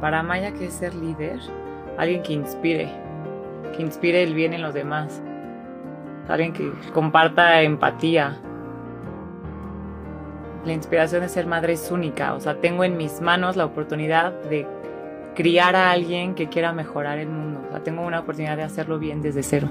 Para Maya, ¿qué es ser líder? Alguien que inspire, que inspire el bien en los demás. Alguien que comparta empatía. La inspiración de ser madre es única, o sea, tengo en mis manos la oportunidad de criar a alguien que quiera mejorar el mundo. O sea, tengo una oportunidad de hacerlo bien desde cero.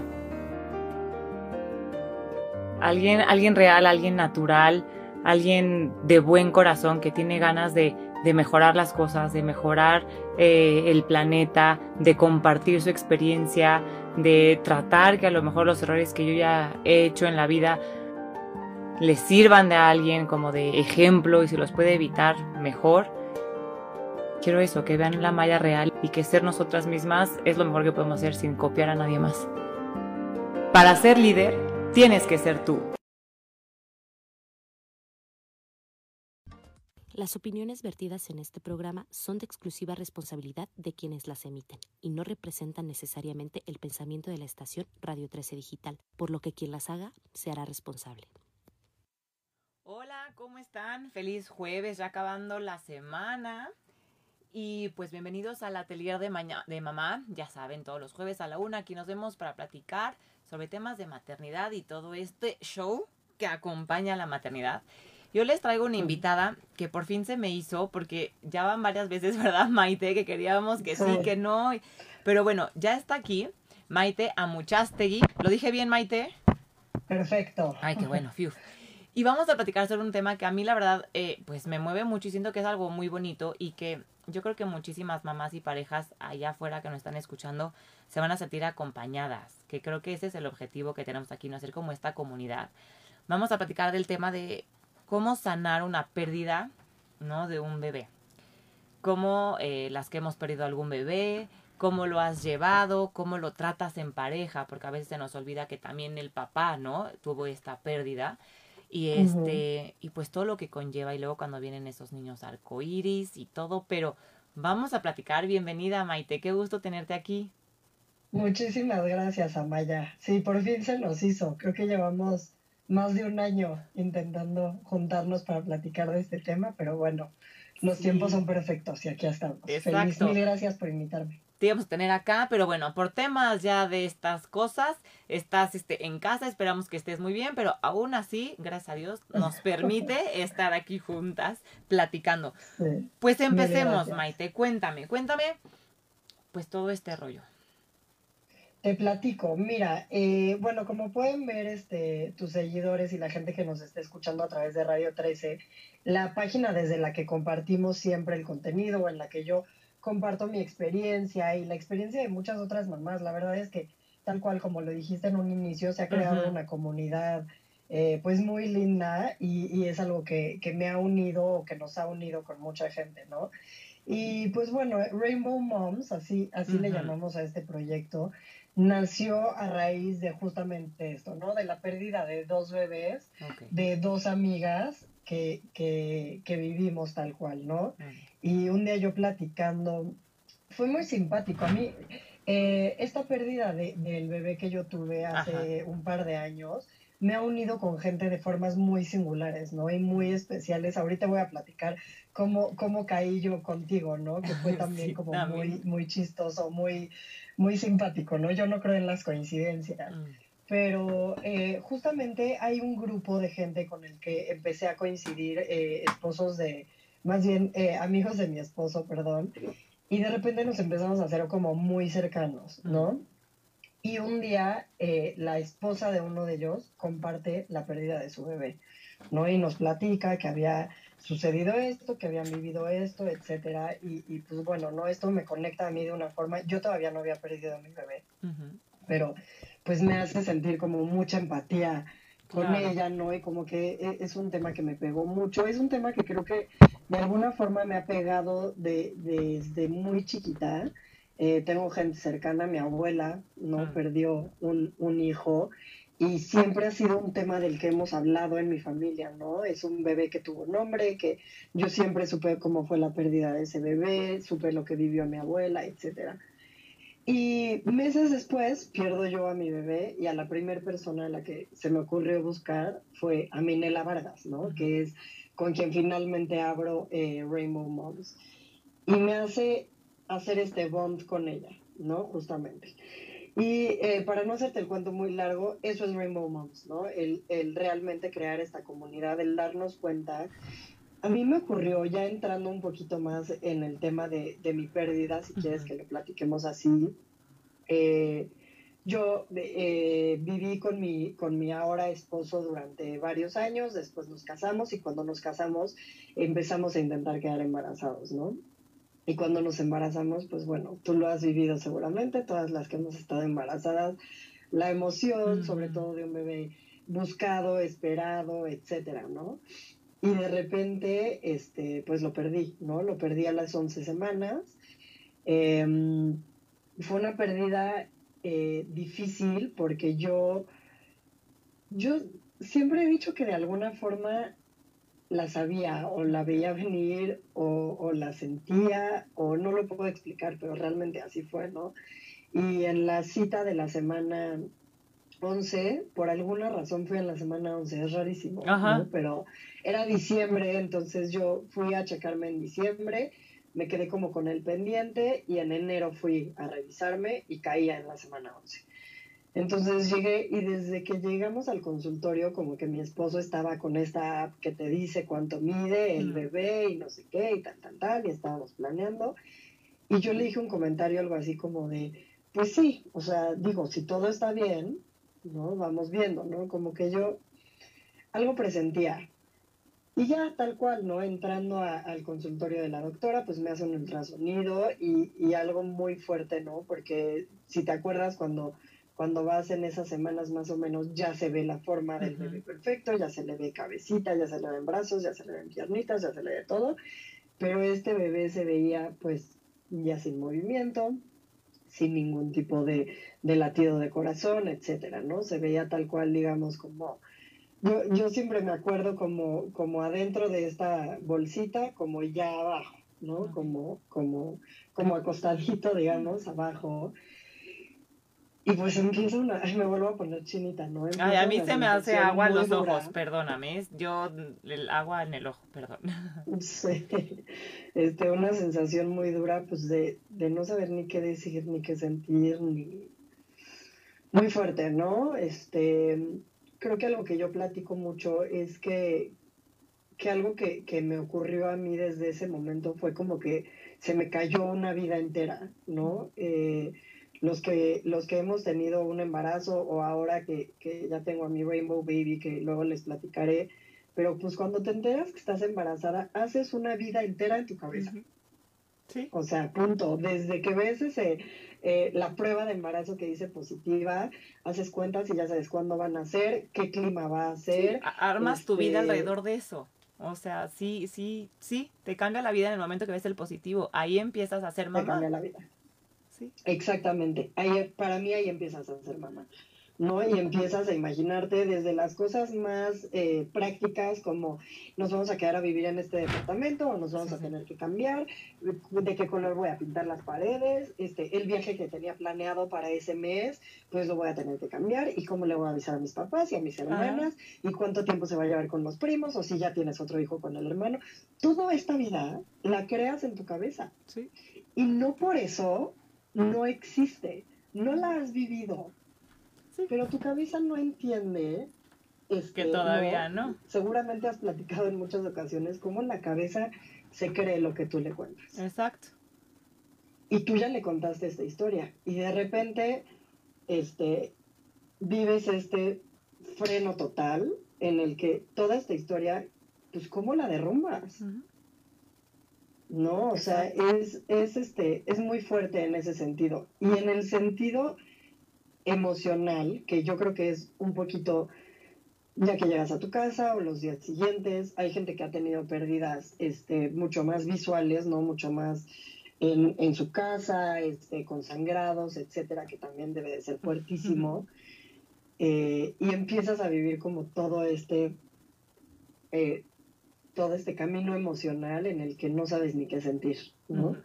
Alguien, alguien real, alguien natural, alguien de buen corazón que tiene ganas de, mejorar las cosas, de mejorar eh, el planeta, de compartir su experiencia, de tratar que a lo mejor los errores que yo ya he hecho en la vida les sirvan de alguien como de ejemplo y si los puede evitar mejor. Quiero eso, que vean la malla real y que ser nosotras mismas es lo mejor que podemos hacer sin copiar a nadie más. Para ser líder, tienes que ser tú. Las opiniones vertidas en este programa son de exclusiva responsabilidad de quienes las emiten y no representan necesariamente el pensamiento de la estación Radio 13 Digital, por lo que quien las haga se hará responsable. Hola, ¿cómo están? Feliz jueves, ya acabando la semana. Y pues bienvenidos al atelier de, de mamá. Ya saben, todos los jueves a la una aquí nos vemos para platicar sobre temas de maternidad y todo este show que acompaña a la maternidad. Yo les traigo una invitada que por fin se me hizo, porque ya van varias veces, ¿verdad, Maite? Que queríamos que sí, que no. Pero bueno, ya está aquí Maite Amuchastegui. ¿Lo dije bien, Maite? Perfecto. Ay, qué bueno, fiu. Y vamos a platicar sobre un tema que a mí, la verdad, eh, pues me mueve mucho y siento que es algo muy bonito y que yo creo que muchísimas mamás y parejas allá afuera que nos están escuchando se van a sentir acompañadas, que creo que ese es el objetivo que tenemos aquí, no hacer como esta comunidad. Vamos a platicar del tema de cómo sanar una pérdida, ¿no? De un bebé. Cómo eh, las que hemos perdido algún bebé, cómo lo has llevado, cómo lo tratas en pareja, porque a veces se nos olvida que también el papá, ¿no? Tuvo esta pérdida. Y este, y pues todo lo que conlleva, y luego cuando vienen esos niños arcoíris y todo, pero vamos a platicar. Bienvenida, Maite, qué gusto tenerte aquí. Muchísimas gracias, Amaya. Sí, por fin se nos hizo. Creo que llevamos más de un año intentando juntarnos para platicar de este tema, pero bueno, los tiempos son perfectos y aquí estamos. Feliz, mil gracias por invitarme. Te íbamos a tener acá, pero bueno, por temas ya de estas cosas, estás este, en casa, esperamos que estés muy bien, pero aún así, gracias a Dios, nos permite estar aquí juntas platicando. Pues empecemos, Maite, cuéntame, cuéntame, pues todo este rollo. Te platico, mira, eh, bueno, como pueden ver este, tus seguidores y la gente que nos está escuchando a través de Radio 13, la página desde la que compartimos siempre el contenido, en la que yo comparto mi experiencia y la experiencia de muchas otras mamás, la verdad es que tal cual como lo dijiste en un inicio, se ha creado una comunidad eh, pues muy linda y, es algo que, me ha unido o que nos ha unido con mucha gente, ¿no? Y pues bueno, Rainbow Moms, así, así le llamamos a este proyecto, nació a raíz de justamente esto, ¿no? De la pérdida de dos bebés, de dos amigas que, que, que, vivimos tal cual, ¿no? Y un día yo platicando, fue muy simpático. A mí, eh, esta pérdida de, del bebé que yo tuve hace un par de años, me ha unido con gente de formas muy singulares, ¿no? Y muy especiales. Ahorita voy a platicar cómo, cómo caí yo contigo, ¿no? Que fue también como muy, muy chistoso, muy, muy simpático, ¿no? Yo no creo en las coincidencias. Mm. Pero eh, justamente hay un grupo de gente con el que empecé a coincidir, eh, esposos de, más bien eh, amigos de mi esposo, perdón, y de repente nos empezamos a hacer como muy cercanos, ¿no? Mm. Y un día la esposa de uno de ellos comparte la pérdida de su bebé, ¿no? Y nos platica que había sucedido esto, que habían vivido esto, etcétera, y, y, pues bueno, no, esto me conecta a mí de una forma, yo todavía no había perdido a mi bebé, pero pues me hace sentir como mucha empatía con ella, ¿no? Y como que e, es un tema que me pegó mucho, es un tema que creo que de alguna forma me ha pegado de, desde muy chiquita, eh, tengo gente cercana, mi abuela, ¿no? Ah. Perdió un, un hijo y siempre ha sido un tema del que hemos hablado en mi familia, ¿no? Es un bebé que tuvo nombre, que yo siempre supe cómo fue la pérdida de ese bebé, supe lo que vivió mi abuela, etcétera. Y meses después pierdo yo a mi bebé y a la primera persona a la que se me ocurrió buscar fue a Minela Vargas, ¿no? Que es con quien finalmente abro eh, Rainbow Moms. Y me hace hacer este bond con ella, ¿no? Justamente. Y eh, para no hacerte el cuento muy largo, eso es Rainbow Moms, ¿no? El, el, realmente crear esta comunidad, el darnos cuenta. A mí me ocurrió, ya entrando un poquito más en el tema de, de mi pérdida, si quieres que lo platiquemos así, eh, yo eh, viví con mi, con mi ahora esposo durante varios años, después nos casamos y cuando nos casamos empezamos a intentar quedar embarazados, ¿no? Y cuando nos embarazamos, pues bueno, tú lo has vivido seguramente, todas las que hemos estado embarazadas, la emoción, sobre todo de un bebé buscado, esperado, etcétera, ¿no? Y de repente, este, pues lo perdí, ¿no? Lo perdí a las 11 semanas. Em, fue una pérdida eh, difícil porque yo, yo siempre he dicho que de alguna forma la sabía o la veía venir o, la sentía o no lo puedo explicar, pero realmente así fue, ¿no? Y en la cita de la semana 11, por alguna razón fui en la semana 11, es rarísimo, ¿no? Pero era diciembre, entonces yo fui a checarme en diciembre, me quedé como con el pendiente y en enero fui a revisarme y caía en la semana 11. Entonces llegué y desde que llegamos al consultorio, como que mi esposo estaba con esta app que te dice cuánto mide el bebé y no sé qué y tal, tal, tal, y estábamos planeando. Y yo le dije un comentario algo así como de, pues sí, o sea, digo, si todo está bien, ¿no? Vamos viendo, ¿no? Como que yo algo presentía. Y ya tal cual, ¿no? Entrando al consultorio de la doctora, pues me hacen un ultrasonido y, y algo muy fuerte, ¿no? Porque si te acuerdas cuando cuando vas en esas semanas más o menos ya se ve la forma del bebé perfecto, ya se le ve cabecita, ya se le ven brazos, ya se le ven piernitas, ya se le ve todo, pero este bebé se veía pues ya sin movimiento, sin ningún tipo de, latido de corazón, etcétera, ¿no? Se veía tal cual, digamos, como... Yo, yo siempre me acuerdo como, como adentro de esta bolsita, como ya abajo, ¿no? Como, como, como acostadito, digamos, abajo. Y pues empiezo una, me vuelvo a poner chinita, ¿no? Ay, a mí se me hace agua en los ojos, perdóname, yo el agua en el ojo, perdón. Sí, este, una sensación muy dura, pues de, de no saber ni qué decir, ni qué sentir, ni... Muy fuerte, ¿no? Este, creo que algo que yo platico mucho es que, que algo que, que me ocurrió a mí desde ese momento fue como que se me cayó una vida entera, ¿no? Eh, los que, los que hemos tenido un embarazo o ahora que, ya tengo a mi Rainbow Baby, que luego les platicaré, pero pues cuando te enteras que estás embarazada, haces una vida entera en tu cabeza. Sí. O sea, punto. Desde que ves ese, eh, la prueba de embarazo que dice positiva, haces cuentas y ya sabes cuándo van a ser, qué clima va a ser. armas tu vida este alrededor de eso. O sea, sí, sí, sí, te cambia la vida en el momento que ves el positivo. Ahí empiezas a ser mamá. Te cambia la vida. Exactamente. Ahí, para mí ahí empiezas a ser mamá. ¿no? Y empiezas a imaginarte desde las cosas más eh, prácticas como nos vamos a quedar a vivir en este departamento o nos vamos a tener que cambiar, de qué color voy a pintar las paredes, este, el viaje que tenía planeado para ese mes, pues lo voy a tener que cambiar y cómo le voy a avisar a mis papás y a mis hermanas y cuánto tiempo se va a llevar con los primos o si ya tienes otro hijo con el hermano. Toda esta vida la creas en tu cabeza. Y no por eso no existe, no la has vivido, pero tu cabeza no entiende. Este, que todavía no, Seguramente has platicado en muchas ocasiones cómo la cabeza se cree lo que tú le cuentas. Exacto. Y tú ya le contaste esta historia y de repente este, vives este freno total en el que toda esta historia, pues cómo la derrumbas. ¿No? O sea, es, es, este, es muy fuerte en ese sentido. Y en el sentido emocional, que yo creo que es un poquito, ya que llegas a tu casa o los días siguientes, hay gente que ha tenido pérdidas este, mucho más visuales, ¿no? Mucho más en, en su casa, este, con sangrados, etcétera, que también debe de ser fuertísimo. Eh, y empiezas a vivir como todo este eh, todo este camino emocional en el que no sabes ni qué sentir, ¿no?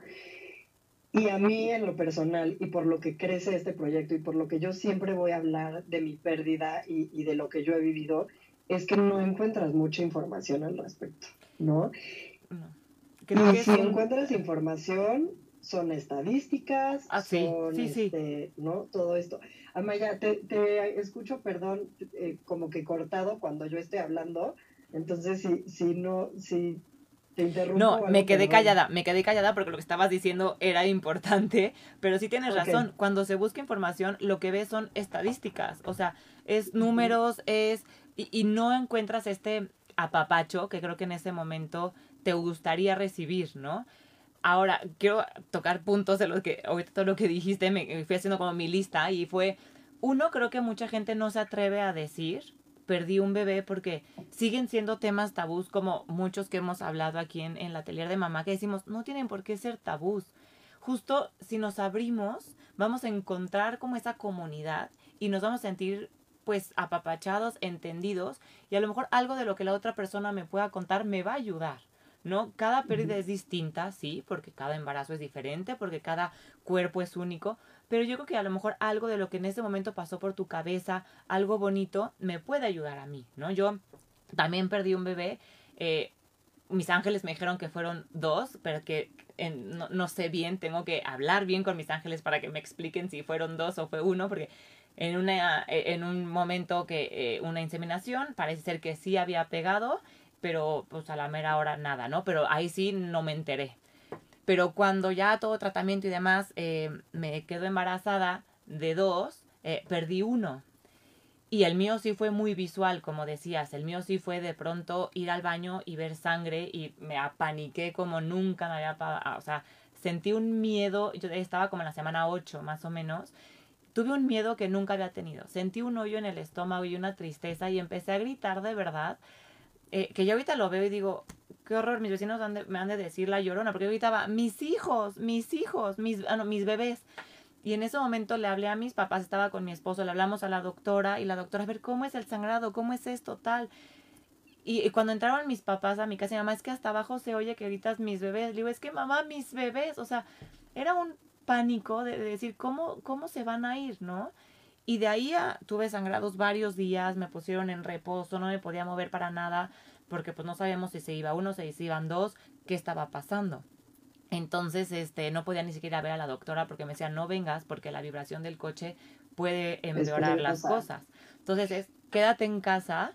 Y a mí en lo personal y por lo que crece este proyecto y por lo que yo siempre voy a hablar de mi pérdida y, de lo que yo he vivido, es que no encuentras mucha información al respecto, ¿no? y si encuentras información, son estadísticas, ah, sí, son, sí, sí. Este, ¿no? Todo esto. Amaya, te, te escucho, perdón, eh, como que cortado cuando yo estoy hablando, entonces si, si no, si te interrumpo. No, me quedé callada, me quedé callada porque lo que estabas diciendo era importante, pero sí tienes razón, cuando se busca información lo que ves son estadísticas, o sea, es números, es, y, y no encuentras este apapacho que creo que en ese momento te gustaría recibir, ¿no? Ahora, quiero tocar puntos de lo que, ahorita todo lo que dijiste, me fui haciendo como mi lista y fue, uno, creo que mucha gente no se atreve a decir, perdí un bebé porque siguen siendo temas tabús como muchos que hemos hablado aquí en, en la atelier de mamá, que decimos, no tienen por qué ser tabús. Justo si nos abrimos, vamos a encontrar como esa comunidad y nos vamos a sentir pues apapachados, entendidos y a lo mejor algo de lo que la otra persona me pueda contar me va a ayudar. ¿No? Cada pérdida es distinta, sí, porque cada embarazo es diferente, porque cada cuerpo es único, pero yo creo que a lo mejor algo de lo que en ese momento pasó por tu cabeza, algo bonito, me puede ayudar a mí, ¿no? Yo también perdí un bebé, eh, mis ángeles me dijeron que fueron dos, pero que no, sé bien, tengo que hablar bien con mis ángeles para que me expliquen si fueron dos o fue uno, porque en, una, en un momento que eh, una inseminación parece ser que sí había pegado pero pues a la mera hora nada, ¿no? Pero ahí sí no me enteré. Pero cuando ya todo tratamiento y demás eh, me quedo embarazada de dos, eh, perdí uno. Y el mío sí fue muy visual, como decías. El mío sí fue de pronto ir al baño y ver sangre y me apaniqué como nunca me había... O sea, sentí un miedo. Yo estaba como en la semana 8 más o menos. Tuve un miedo que nunca había tenido. Sentí un hoyo en el estómago y una tristeza y empecé a gritar de verdad eh, que yo ahorita lo veo y digo, qué horror, mis vecinos me han de decir la llorona, porque yo gritaba, mis hijos, mis hijos, mis, ah, no, mis bebés. Y en ese momento le hablé a mis papás, estaba con mi esposo, le hablamos a la doctora y la doctora, a ver, ¿cómo es el sangrado? ¿Cómo es esto? Tal. Y, cuando entraron mis papás a mi casa, mi mamá, que hasta abajo se oye que gritas mis bebés. Le digo, es que mamá, mis bebés. O sea, era un pánico de, de decir, ¿cómo, ¿cómo se van a ir, no? Y de ahí tuve sangrados varios días, me pusieron en reposo, no me podía mover para nada, porque pues no sabíamos si se iba uno, si se iban dos, qué estaba pasando. Entonces, este, no podía ni siquiera ver a la doctora porque me decía, no vengas porque la vibración del coche puede empeorar las cosas. Entonces, es, quédate en casa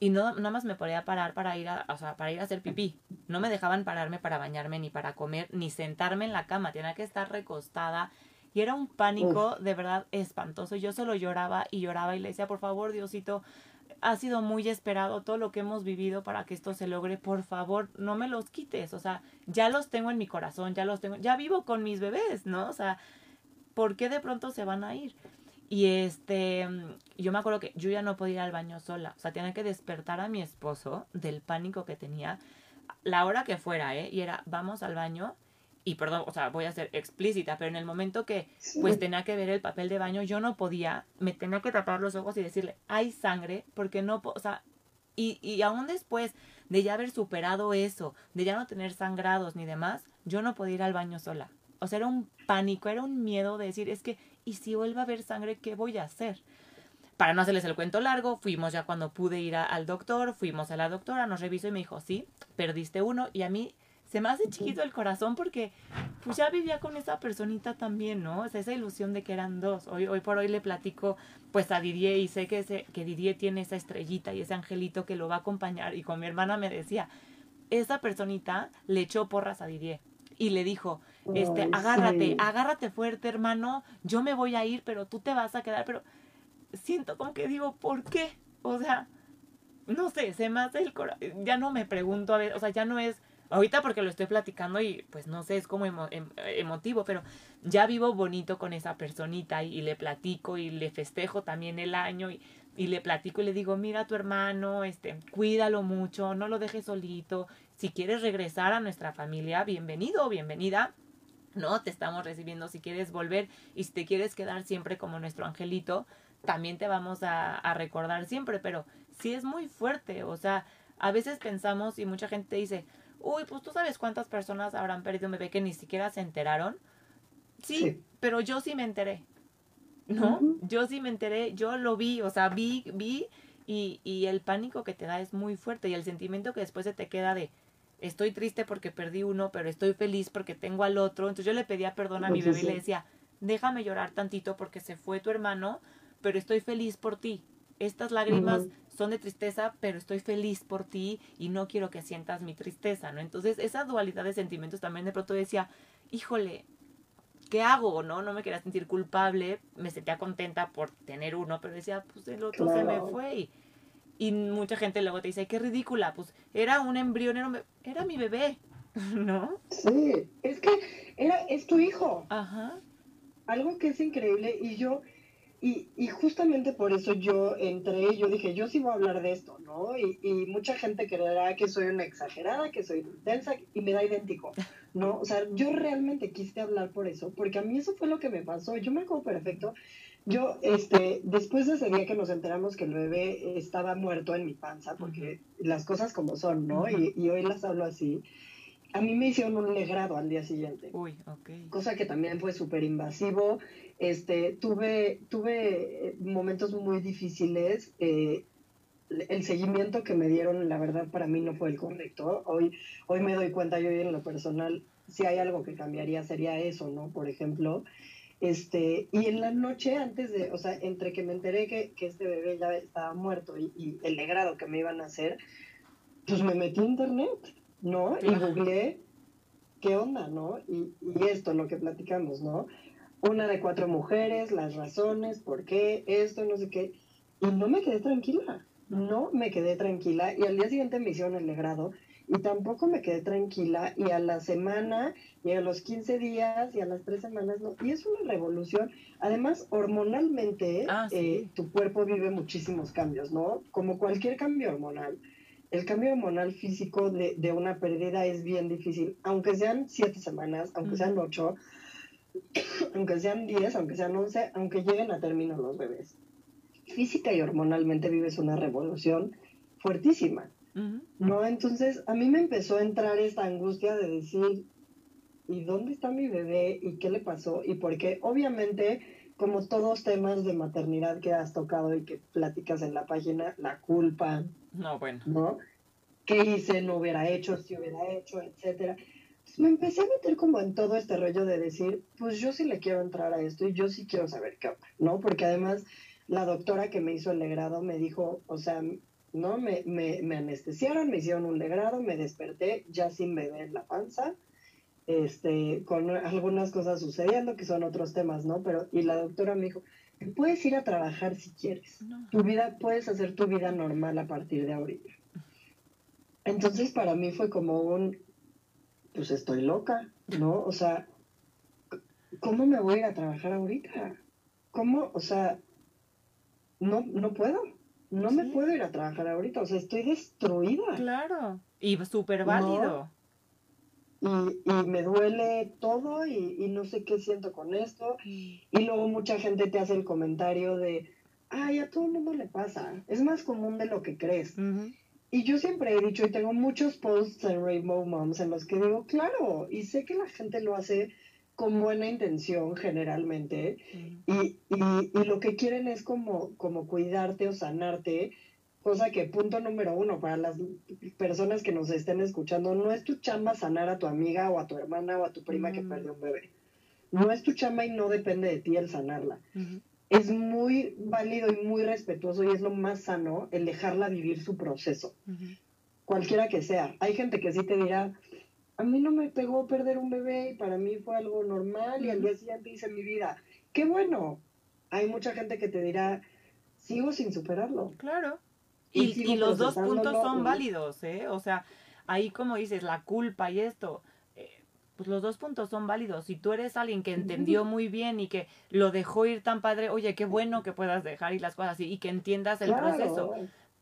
y no nada más me podía parar para ir a, o sea, para ir a hacer pipí. No me dejaban pararme para bañarme ni para comer ni sentarme en la cama, tenía que estar recostada y era un pánico de verdad espantoso. Yo solo lloraba y lloraba y le decía, por favor, Diosito, ha sido muy esperado todo lo que hemos vivido para que esto se logre. Por favor, no me los quites. O sea, ya los tengo en mi corazón, ya los tengo, ya vivo con mis bebés, ¿no? O sea, ¿por qué de pronto se van a ir? Y este, yo me acuerdo que yo ya no podía ir al baño sola. O sea, tenía que despertar a mi esposo del pánico que tenía, la hora que fuera, ¿eh? Y era, vamos al baño y perdón, o sea, voy a ser explícita, pero en el momento que pues tenía que ver el papel de baño, yo no podía, me tenía que tapar los ojos y decirle, hay sangre, porque no, o sea, y, y aún después de ya haber superado eso, de ya no tener sangrados ni demás, yo no podía ir al baño sola. O sea, era un pánico, era un miedo de decir, es que, ¿y si vuelve a haber sangre, qué voy a hacer? Para no hacerles el cuento largo, fuimos ya cuando pude ir al doctor, fuimos a la doctora, nos revisó y me dijo, sí, perdiste uno, y a mí se me hace chiquito el corazón porque pues ya vivía con esa personita también, ¿no? O sea, esa ilusión de que eran dos. Hoy, hoy por hoy le platico pues a Didier y sé que, ese, que Didier tiene esa estrellita y ese angelito que lo va a acompañar. Y con mi hermana me decía, esa personita le echó porras a Didier y le dijo, este, agárrate, agárrate fuerte, hermano, yo me voy a ir, pero tú te vas a quedar, pero siento como que digo, ¿por qué? O sea, no sé, se me hace el corazón, ya no me pregunto, a ver, o sea, ya no es Ahorita porque lo estoy platicando y pues no sé, es como em, emotivo, pero ya vivo bonito con esa personita y, le platico y le festejo también el año y, y, le platico y le digo, mira a tu hermano, este, cuídalo mucho, no lo dejes solito, si quieres regresar a nuestra familia, bienvenido o bienvenida. No, te estamos recibiendo si quieres volver y si te quieres quedar siempre como nuestro angelito, también te vamos a, a recordar siempre, pero sí es muy fuerte, o sea, a veces pensamos y mucha gente dice, uy, pues tú sabes cuántas personas habrán perdido un bebé que ni siquiera se enteraron. Sí, pero yo sí me enteré. ¿No? Yo sí me enteré, yo lo vi, o sea, vi, vi y, y el pánico que te da es muy fuerte y el sentimiento que después se te queda de, estoy triste porque perdí uno, pero estoy feliz porque tengo al otro. Entonces yo le pedía perdón a mi bebé y le decía, déjame llorar tantito porque se fue tu hermano, pero estoy feliz por ti. Estas lágrimas son de tristeza, pero estoy feliz por ti y no quiero que sientas mi tristeza, ¿no? Entonces esa dualidad de sentimientos también de pronto decía, híjole, ¿qué hago? ¿No? No me quería sentir culpable, me sentía contenta por tener uno, pero decía, pues el otro se me fue y y mucha gente luego te dice, qué ridícula, pues era un embrión, era, mi bebé, ¿no? Sí, es que era, es tu hijo. Ajá. Algo que es increíble y yo, y, y justamente por eso yo entré, yo dije, yo sí voy a hablar de esto, ¿no? Y, y mucha gente creerá que soy una exagerada, que soy intensa y me da idéntico, ¿no? O sea, yo realmente quise hablar por eso, porque a mí eso fue lo que me pasó, yo me acuerdo perfecto yo, este, después de ese día que nos enteramos que el bebé estaba muerto en mi panza, porque las cosas como son, ¿no? y, hoy las hablo así, a mí me hicieron un legrado al día siguiente. Uy, ok. Cosa que también fue súper invasivo. Este, tuve, tuve momentos muy difíciles. Eh, el seguimiento que me dieron, la verdad, para mí no fue el correcto. Hoy, hoy me doy cuenta, yo en lo personal, si hay algo que cambiaría sería eso, ¿no? Por ejemplo, este, y en la noche antes de, o sea, entre que me enteré que, que este bebé ya estaba muerto y, el legrado que me iban a hacer, pues me metí a internet, ¿no? Y googleé qué onda, ¿no? Y, y esto, lo que platicamos, ¿no? Una de cuatro mujeres, las razones, por qué, esto, no sé qué. Y no me quedé tranquila, no me quedé tranquila. Y al día siguiente me hicieron el legrado y tampoco me quedé tranquila y a la semana y a los 15 días y a las tres semanas no. Y es una revolución. Además, hormonalmente, ah, eh, tu cuerpo vive muchísimos cambios, ¿no? Como cualquier cambio hormonal. El cambio hormonal físico de, de una pérdida es bien difícil, aunque sean siete semanas, aunque sean ocho, aunque sean diez, aunque sean once, aunque lleguen a término los bebés. Física y hormonalmente vives una revolución fuertísima. ¿no? Entonces a mí me empezó a entrar esta angustia de decir, ¿y dónde está mi bebé? ¿Y qué le pasó? ¿Y por qué? Obviamente, como todos temas de maternidad que has tocado y que platicas en la página, la culpa. No, bueno. ¿No? ¿Qué hice? ¿No hubiera hecho? ¿Si hubiera hecho? Etcétera. Me empecé a meter como en todo este rollo de decir, pues yo sí le quiero entrar a esto y yo sí quiero saber qué onda, ¿no? Porque además la doctora que me hizo el legrado me dijo, o sea, ¿no? Me, me, me, anestesiaron, me hicieron un legrado, me desperté ya sin bebé en la panza, este, con algunas cosas sucediendo que son otros temas, ¿no? Pero, y la doctora me dijo, puedes ir a trabajar si quieres, tu vida, puedes hacer tu vida normal a partir de ahorita. Entonces para mí fue como un, pues estoy loca, ¿no? O sea, ¿cómo me voy a ir a trabajar ahorita? ¿Cómo? O sea, no, no puedo no me puedo ir a trabajar ahorita, o sea, estoy destruida. Claro, y súper válido. Y, y, me duele todo y, no sé qué siento con esto. Y luego mucha gente te hace el comentario de, ay, a todo el mundo le pasa, es más común de lo que crees. Y yo siempre he dicho, y tengo muchos posts en Rainbow Moms en los que digo, claro, y sé que la gente lo hace con buena intención generalmente y, y, lo que quieren es como, como cuidarte o sanarte, cosa que punto número uno para las personas que nos estén escuchando, no es tu chamba sanar a tu amiga o a tu hermana o a tu prima que perdió un bebé. No es tu chamba y no depende de ti el sanarla. Es muy válido y muy respetuoso y es lo más sano el dejarla vivir su proceso, cualquiera que sea. Hay gente que sí te dirá, a mí no me pegó perder un bebé y para mí fue algo normal y al día siguiente hice mi vida. Qué bueno. Hay mucha gente que te dirá, sigo sin superarlo. Claro. Y, los dos puntos son válidos, ¿eh? O sea, ahí como dices, la culpa y esto, pues los dos puntos son válidos. Si tú eres alguien que entendió muy bien y que lo dejó ir tan padre, oye, qué bueno que puedas dejar y las cosas así y que entiendas el proceso.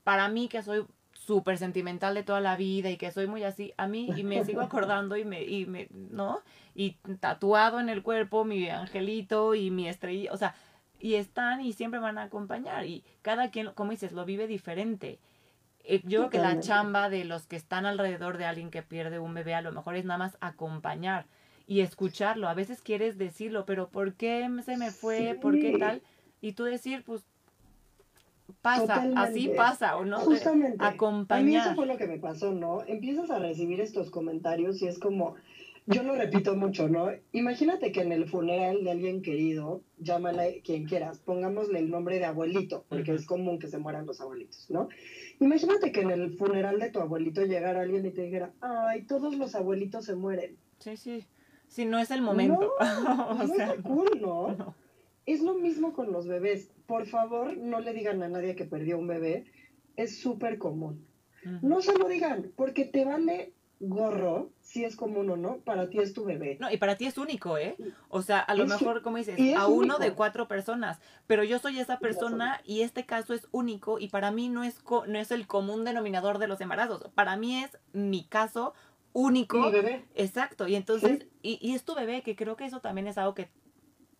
Para mí, que soy súper sentimental de toda la vida y que soy muy así, a mí y me sigo acordando y me, y me, ¿no? Y tatuado en el cuerpo mi angelito y mi estrella, o sea, y están y siempre van a acompañar y cada quien, como dices, lo vive diferente. Eh, yo creo que la chamba de los que están alrededor de alguien que pierde un bebé a lo mejor es nada más acompañar y escucharlo. A veces quieres decirlo, pero ¿por qué se me fue? ¿Por qué tal? Y tú decir, pues pasa, así pasa, ¿o no? Justamente. Acompañar. A mí eso fue lo que me pasó, ¿no? Empiezas a recibir estos comentarios y es como, yo lo repito mucho, ¿no? Imagínate que en el funeral de alguien querido, llámale quien quieras, pongámosle el nombre de abuelito, porque es común que se mueran los abuelitos, ¿no? Imagínate que en el funeral de tu abuelito llegara alguien y te dijera, ay, todos los abuelitos se mueren. Sí, sí. Sí, no es el momento. No, no es cool, ¿no? Es lo mismo con los bebés. Por favor, no le digan a nadie que perdió un bebé. Es súper común. No se lo digan, porque te vale gorro si es común o no, para ti es tu bebé. No, y para ti es único, ¿eh? O sea, a lo mejor, como dices, a uno de cuatro personas, pero yo soy esa persona y este caso es único y para mí no es, no es el común denominador de los embarazos, para mí es mi caso único. Mi bebé. Exacto, y entonces, y, y, es tu bebé, que creo que eso también es algo que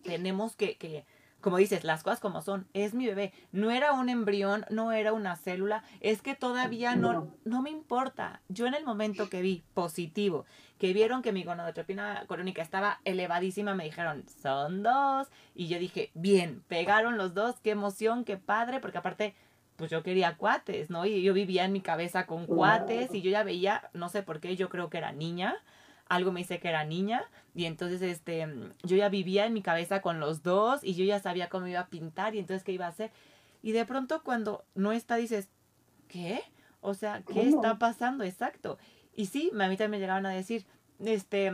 tenemos que, que como dices, las cosas como son, es mi bebé, no era un embrión, no era una célula, es que todavía no, no, me importa. Yo en el momento que vi positivo, que vieron que mi gonadotropina crónica estaba elevadísima, me dijeron, son dos, y yo dije, bien, pegaron los dos, qué emoción, qué padre, porque aparte, pues yo quería cuates, ¿no? Y yo vivía en mi cabeza con cuates, y yo ya veía, no sé por qué, yo creo que era niña, algo me dice que era niña y entonces este yo ya vivía en mi cabeza con los dos y yo ya sabía cómo iba a pintar y entonces qué iba a hacer y de pronto cuando no está dices ¿qué? O sea, ¿qué está pasando? Exacto. Y sí, a mí también me llegaban a decir, este,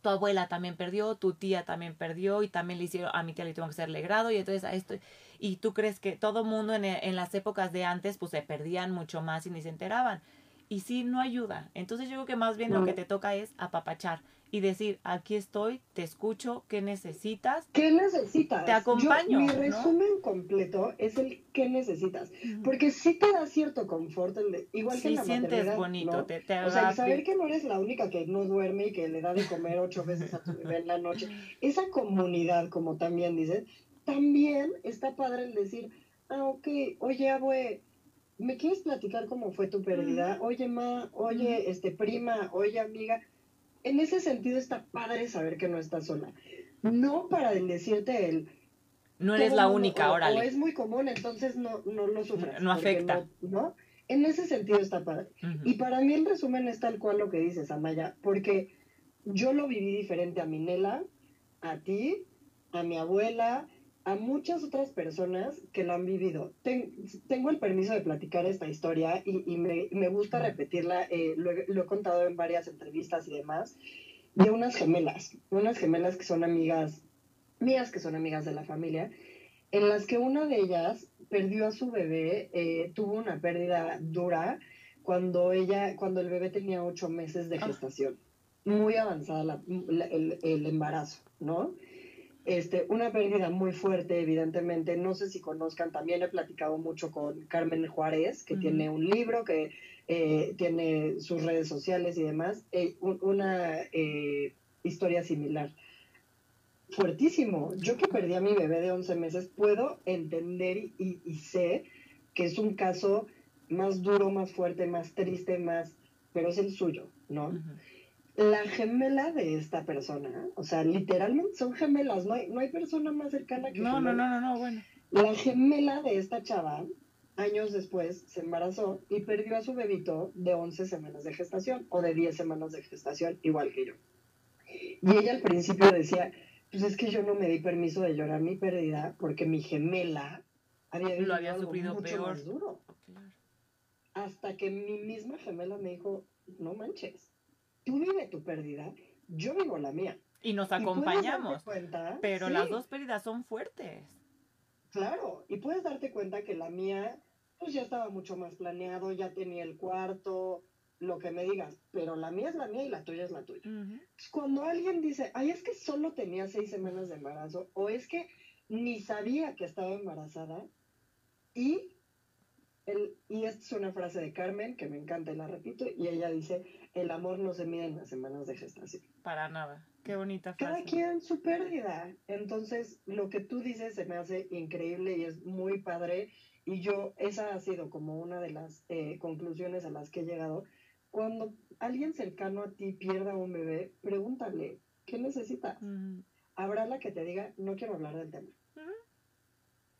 tu abuela también perdió, tu tía también perdió y también le hicieron, a mi tía le tuvo que hacerle grado y entonces a esto, y tú crees que todo mundo en, en las épocas de antes pues se perdían mucho más y ni se enteraban y sí no ayuda. Entonces yo creo que más bien lo que te toca es apapachar y decir, aquí estoy, te escucho, ¿qué necesitas? ¿Qué necesitas? Te acompaño. mi resumen completo es el ¿qué necesitas? Porque sí te da cierto confort, igual que en la sientes bonito, te, O sea, saber que no eres la única que no duerme y que le da de comer ocho veces a tu bebé en la noche. Esa comunidad, como también dices, también está padre el decir, ah, ok, oye, abue ¿me quieres platicar cómo fue tu pérdida? Oye, ma, oye, este, prima, oye, amiga. En ese sentido está padre saber que no estás sola. No para decirte el... No eres la única, ahora. O es muy común, entonces no, no lo sufres. No, afecta. No, En ese sentido está padre. Y para mí el resumen es tal cual lo que dices, Amaya, porque yo lo viví diferente a Minela, a ti, a mi abuela, a muchas otras personas que lo han vivido. tengo el permiso de platicar esta historia y, me, gusta repetirla, eh, lo, he contado en varias entrevistas y demás, de unas gemelas, unas gemelas que son amigas mías, que son amigas de la familia, en las que una de ellas perdió a su bebé, eh, tuvo una pérdida dura cuando, ella, cuando el bebé tenía ocho meses de ah. gestación, muy avanzada el, el embarazo, ¿no? Este, una pérdida muy fuerte, evidentemente. No sé si conozcan, también he platicado mucho con Carmen Juárez, que tiene un libro, que eh, tiene sus redes sociales y demás. Eh, una eh, historia similar. Fuertísimo. Yo que perdí a mi bebé de 11 meses, puedo entender y, sé que es un caso más duro, más fuerte, más triste, más, pero es el suyo, ¿no? La gemela de esta persona, o sea, literalmente son gemelas, no hay, no hay persona más cercana que no, No, no, no, no, bueno. La gemela de esta chava, años después, se embarazó y perdió a su bebito de 11 semanas de gestación o de 10 semanas de gestación, igual que yo. Y ella al principio decía, pues es que yo no me di permiso de llorar mi pérdida porque mi gemela había lo había sufrido mucho peor. Más duro. Hasta que mi misma gemela me dijo, no manches, tú vives tu pérdida, yo vivo la mía. Y nos acompañamos. pero las dos pérdidas son fuertes. Claro, y puedes darte cuenta que la mía, pues ya estaba mucho más planeado, ya tenía el cuarto, lo que me digas, pero la mía es la mía y la tuya es la tuya. Cuando alguien dice, ay, es que solo tenía seis semanas de embarazo, o es que ni sabía que estaba embarazada, y, el, y esta es una frase de Carmen que me encanta y la repito, y ella dice, el amor no se mide en las semanas de gestación. Para nada. Qué bonita frase. Cada quien su pérdida. Entonces, lo que tú dices se me hace increíble y es muy padre. Y yo, esa ha sido como una de las eh, conclusiones a las que he llegado. Cuando alguien cercano a ti pierda un bebé, pregúntale, ¿qué necesitas? Habrá la que te diga, no quiero hablar del tema.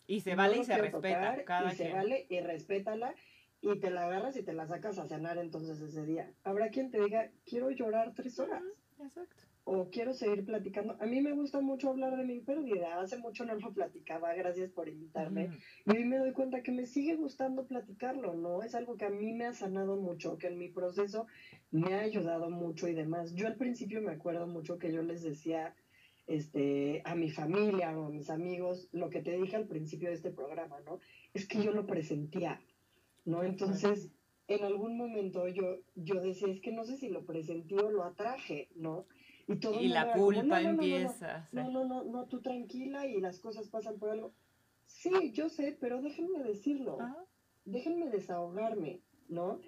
Y se vale y se respeta. cada y se vale y respétala y te la agarras y te la sacas a cenar entonces ese día. Habrá quien te diga, quiero llorar tres horas. Exacto. O quiero seguir platicando. A mí me gusta mucho hablar de mi pérdida. Hace mucho no lo platicaba, gracias por invitarme. Y hoy me doy cuenta que me sigue gustando platicarlo, ¿no? Es algo que a mí me ha sanado mucho, que en mi proceso me ha ayudado mucho y demás. Yo al principio me acuerdo mucho que yo les decía este, a mi familia o a mis amigos lo que te dije al principio de este programa, ¿no? Es que yo lo presentía ¿no? Entonces, en algún momento yo, yo decía, es que no sé si lo presentí o lo atraje, ¿no? Y, todo y la culpa empieza. No no, no, no, tú tranquila y las cosas pasan por algo. Sí, yo sé, pero déjenme decirlo. Déjenme desahogarme, ¿no?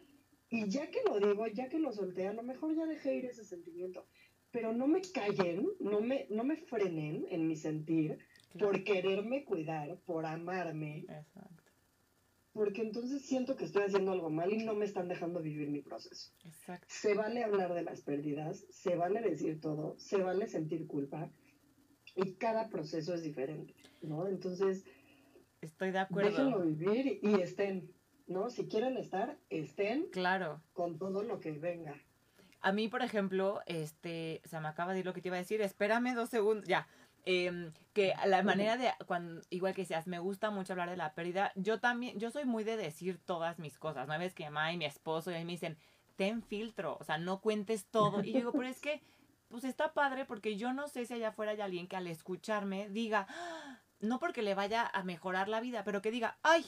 Y ya que lo digo, ya que lo solté, a lo mejor ya dejé ir ese sentimiento. Pero no me callen, no me, no me frenen en mi sentir por quererme cuidar, por amarme. Exacto porque entonces siento que estoy haciendo algo mal y no me están dejando vivir mi proceso. Exacto. Se vale hablar de las pérdidas, se vale decir todo, se vale sentir culpa y cada proceso es diferente, ¿no? Entonces, estoy de acuerdo. Déjenlo vivir y estén, ¿no? Si quieren estar, estén. Claro. Con todo lo que venga. A mí, por ejemplo, este, se me acaba de ir lo que te iba a decir, espérame dos segundos, ya. Eh, que la manera de, cuando, igual que seas, me gusta mucho hablar de la pérdida. Yo también, yo soy muy de decir todas mis cosas. ¿No ves que mamá y mi esposo y a mí me dicen, ten filtro, o sea, no cuentes todo. Y yo digo, pero es que, pues está padre porque yo no sé si allá afuera hay alguien que al escucharme diga, ¡Ah! no porque le vaya a mejorar la vida, pero que diga, ay,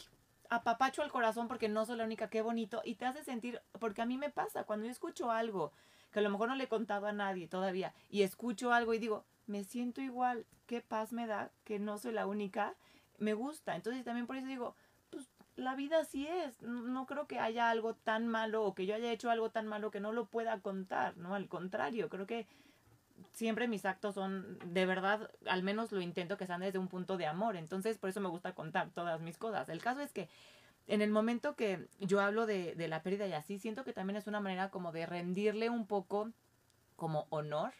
apapacho al corazón porque no soy la única, qué bonito. Y te hace sentir, porque a mí me pasa, cuando yo escucho algo que a lo mejor no le he contado a nadie todavía y escucho algo y digo, me siento igual, qué paz me da, que no soy la única, me gusta. Entonces también por eso digo, pues la vida así es, no creo que haya algo tan malo o que yo haya hecho algo tan malo que no lo pueda contar, ¿no? Al contrario, creo que siempre mis actos son de verdad, al menos lo intento que sean desde un punto de amor, entonces por eso me gusta contar todas mis cosas. El caso es que en el momento que yo hablo de, la pérdida y así, siento que también es una manera como de rendirle un poco como honor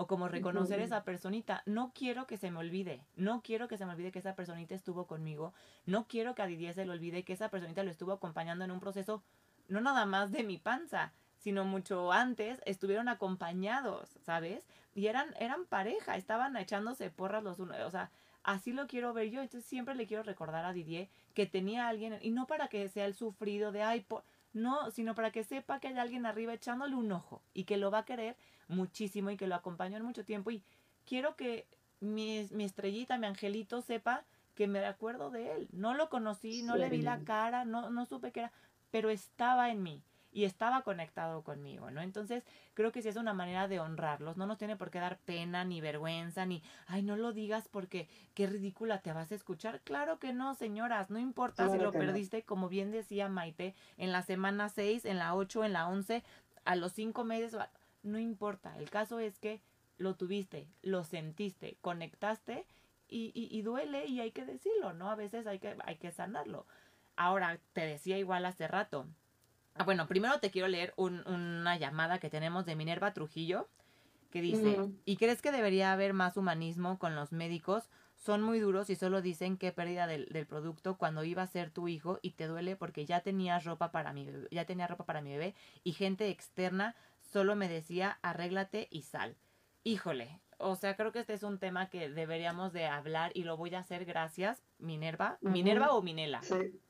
o como reconocer esa personita. No quiero que se me olvide, no quiero que se me olvide que esa personita estuvo conmigo, no quiero que a Didier se le olvide que esa personita lo estuvo acompañando en un proceso no nada más de mi panza, sino mucho antes estuvieron acompañados, ¿sabes? Y eran eran pareja, estaban echándose porras los unos, o sea, así lo quiero ver yo, entonces siempre le quiero recordar a Didier que tenía a alguien y no para que sea el sufrido de ay, por no, sino para que sepa que hay alguien arriba echándole un ojo y que lo va a querer muchísimo y que lo acompañó en mucho tiempo. Y quiero que mi, mi estrellita, mi angelito, sepa que me acuerdo de él. No lo conocí, no le vi la cara, no, no supe qué era, pero estaba en mí y estaba conectado conmigo, ¿no? Entonces, creo que sí es una manera de honrarlos, no nos tiene por qué dar pena, ni vergüenza, ni, ay, no lo digas porque qué ridícula te vas a escuchar. Claro que no, señoras, no importa si lo perdiste, como bien decía Maite, en la semana 6, en la 8, en la 11, a los 5 meses, no importa, el caso es que lo tuviste, lo sentiste, conectaste y, y, y duele y hay que decirlo, ¿no? A veces hay que, hay que sanarlo. Ahora, te decía igual hace rato, Ah, bueno, primero te quiero leer una llamada que tenemos de Minerva Trujillo que dice, ¿y crees que debería haber más humanismo con los médicos? Son muy duros y solo dicen qué pérdida del, del, producto cuando iba a ser tu hijo y te duele porque ya tenías ropa para mi bebé, ya tenía ropa para mi bebé y gente externa solo me decía arréglate y sal. Híjole, o sea, creo que este es un tema que deberíamos de hablar y lo voy a hacer gracias, Minerva. ¿Minerva o Minela? Sí.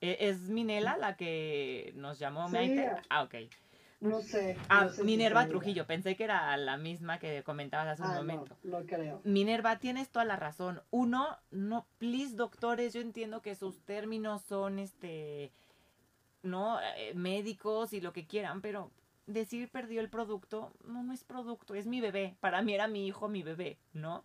¿E-, ¿Es Minela la que nos llamó Maite? Ah, ok. No sé. Ah, Minerva Trujillo. Pensé que era la misma que comentabas hace un ah, momento. No, no creo. Minerva, tienes toda la razón. Uno, no, please, doctores, yo entiendo que sus términos son, este, no, eh, médicos y lo que quieran, pero decir perdió el producto, no, no es producto, es mi bebé. Para mí era mi hijo, mi bebé, ¿no?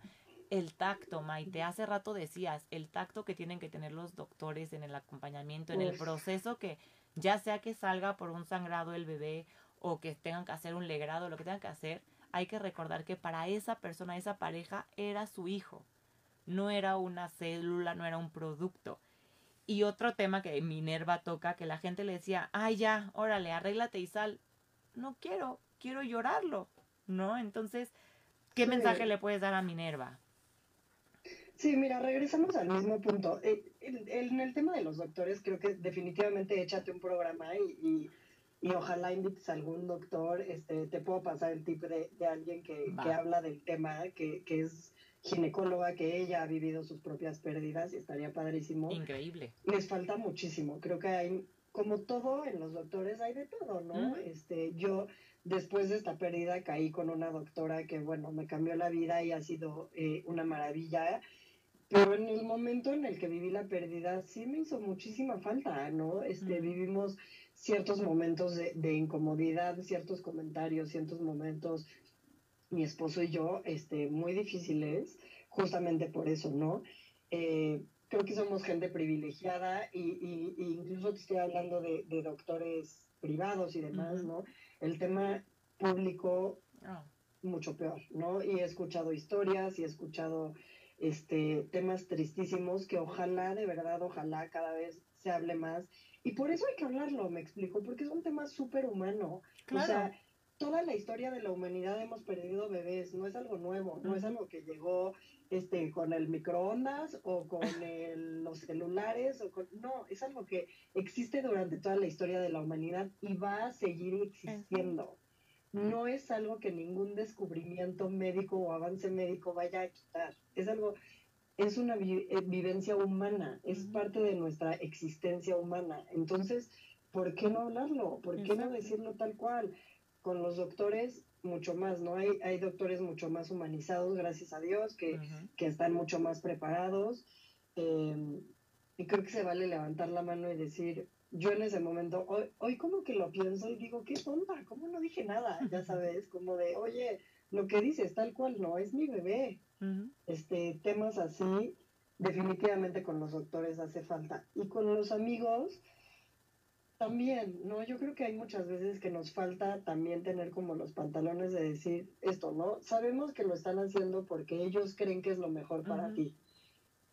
el tacto, Maite. Hace rato decías, el tacto que tienen que tener los doctores en el acompañamiento, en el proceso que ya sea que salga por un sangrado el bebé o que tengan que hacer un legrado, lo que tengan que hacer, hay que recordar que para esa persona, esa pareja, era su hijo. No era una célula, no era un producto. Y otro tema que Minerva toca, que la gente le decía, ay ya, órale, arréglate y sal. No quiero, quiero llorarlo, ¿no? Entonces, ¿qué mensaje le puedes dar a Minerva? Sí, mira, regresamos al mismo punto. Eh, en, el tema de los doctores, creo que definitivamente échate un programa y, y, ojalá invites a algún doctor. Este, te puedo pasar el tip de, de alguien que, que, habla del tema, que, que es ginecóloga, que ella ha vivido sus propias pérdidas y estaría padrísimo. Increíble. Les falta muchísimo. Creo que hay, como todo en los doctores, hay de todo, ¿no? Este, yo después de esta pérdida caí con una doctora que, bueno, me cambió la vida y ha sido eh, una maravilla pero en el momento en el que viví la pérdida sí me hizo muchísima falta, ¿no? Este, vivimos ciertos momentos de, incomodidad, ciertos comentarios, ciertos momentos, mi esposo y yo, este, muy difíciles, justamente por eso, ¿no? Eh, creo que somos gente privilegiada y, incluso te estoy hablando de, doctores privados y demás, ¿no? El tema público, ah. mucho peor, ¿no? Y he escuchado historias y he escuchado este, temas tristísimos que ojalá, de verdad, ojalá cada vez se hable más. Y por eso hay que hablarlo, me explico, porque es un tema súper humano. O sea, toda la historia de la humanidad hemos perdido bebés, no es algo nuevo, no es algo que llegó este, con el microondas o con los celulares, o no, es algo que existe durante toda la historia de la humanidad y va a seguir existiendo no es algo que ningún descubrimiento médico o avance médico vaya a quitar. Es algo, es una eh, vivencia humana, es parte de nuestra existencia humana. Entonces, ¿por qué no hablarlo? ¿Por qué no decirlo tal cual? Con los doctores, mucho más, ¿no? Hay, hay doctores mucho más humanizados, gracias a Dios, que, que están mucho más preparados. Eh, y creo que se vale levantar la mano y decir, yo en ese momento, hoy, hoy como que lo pienso y digo, qué tonta, ¿cómo no dije nada? Ya sabes, como de, oye, lo que dices tal cual no, es mi bebé. Este, temas así, definitivamente con los doctores hace falta. Y con los amigos, también, ¿no? Yo creo que hay muchas veces que nos falta también tener como los pantalones de decir esto, ¿no? Sabemos que lo están haciendo porque ellos creen que es lo mejor para ti.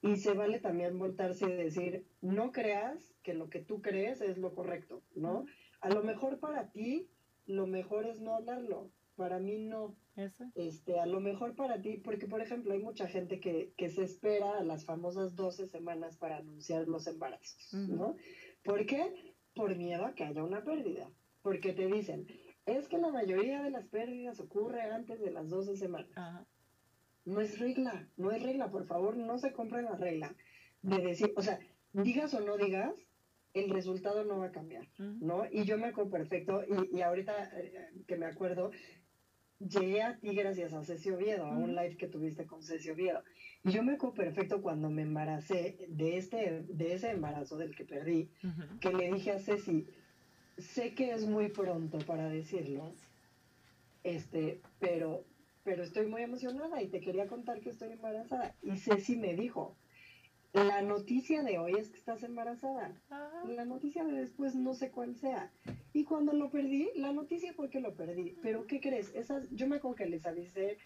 Y se vale también voltarse y decir, no creas que lo que tú crees es lo correcto, ¿no? A lo mejor para ti, lo mejor es no hablarlo. Para mí no. Este, a lo mejor para ti, porque por ejemplo hay mucha gente que, que se espera a las famosas 12 semanas para anunciar los embarazos, ¿no? ¿Por qué? Por miedo a que haya una pérdida. Porque te dicen, es que la mayoría de las pérdidas ocurre antes de las 12 semanas. Ajá no es regla, no es regla, por favor, no se compre la regla de decir, o sea, digas o no digas, el resultado no va a cambiar, ¿no? Y yo me acuerdo perfecto, y, ahorita eh, que me acuerdo, llegué a ti gracias a Ceci Oviedo, a un live que tuviste con Ceci Oviedo, y yo me acuerdo perfecto cuando me embaracé de, este, de ese embarazo del que perdí, que le dije a Ceci, sé que es muy pronto para decirlo, este, pero pero estoy muy emocionada y te quería contar que estoy embarazada. Y Ceci me dijo, la noticia de hoy es que estás embarazada. La noticia de después no sé cuál sea. Y cuando lo perdí, la noticia fue que lo perdí. Pero ¿qué crees? Esas, yo me acuerdo que les avisé,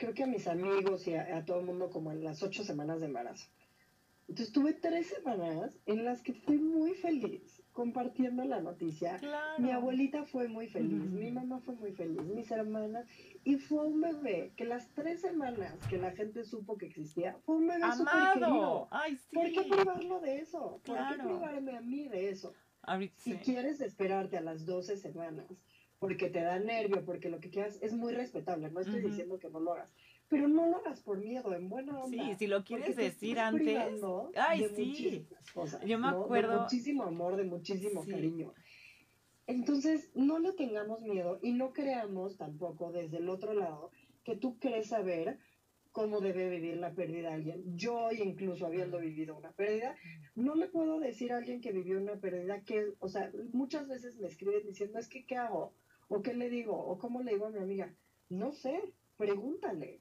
creo que a mis amigos y a, a todo el mundo como en las ocho semanas de embarazo. Entonces tuve tres semanas en las que fui muy feliz compartiendo la noticia. Mi abuelita fue muy feliz, mi mamá fue muy feliz, mis hermanas, y fue un bebé que las tres semanas que la gente supo que existía, fue un bebé súper querido. Ay, sí. ¿Por qué privarlo de eso? ¿Por qué privarme a mí de eso? Si quieres esperarte a las 12 semanas porque te da nervio, porque lo que quieras es muy respetable, no estoy diciendo que no lo hagas, pero no lo hagas por miedo, en buena onda. Sí, si lo quieres decir antes. Ay, sí. Yo me acuerdo. De muchísimo amor, de muchísimo cariño. Entonces, no le tengamos miedo y no creamos tampoco desde el otro lado que tú crees saber cómo debe vivir la pérdida de alguien. Yo, incluso habiendo vivido una pérdida, no le puedo decir a alguien que vivió una pérdida que, o sea, muchas veces me escriben diciendo, es que, ¿qué hago? ¿O qué le digo? ¿O cómo le digo a mi amiga? No sé, pregúntale,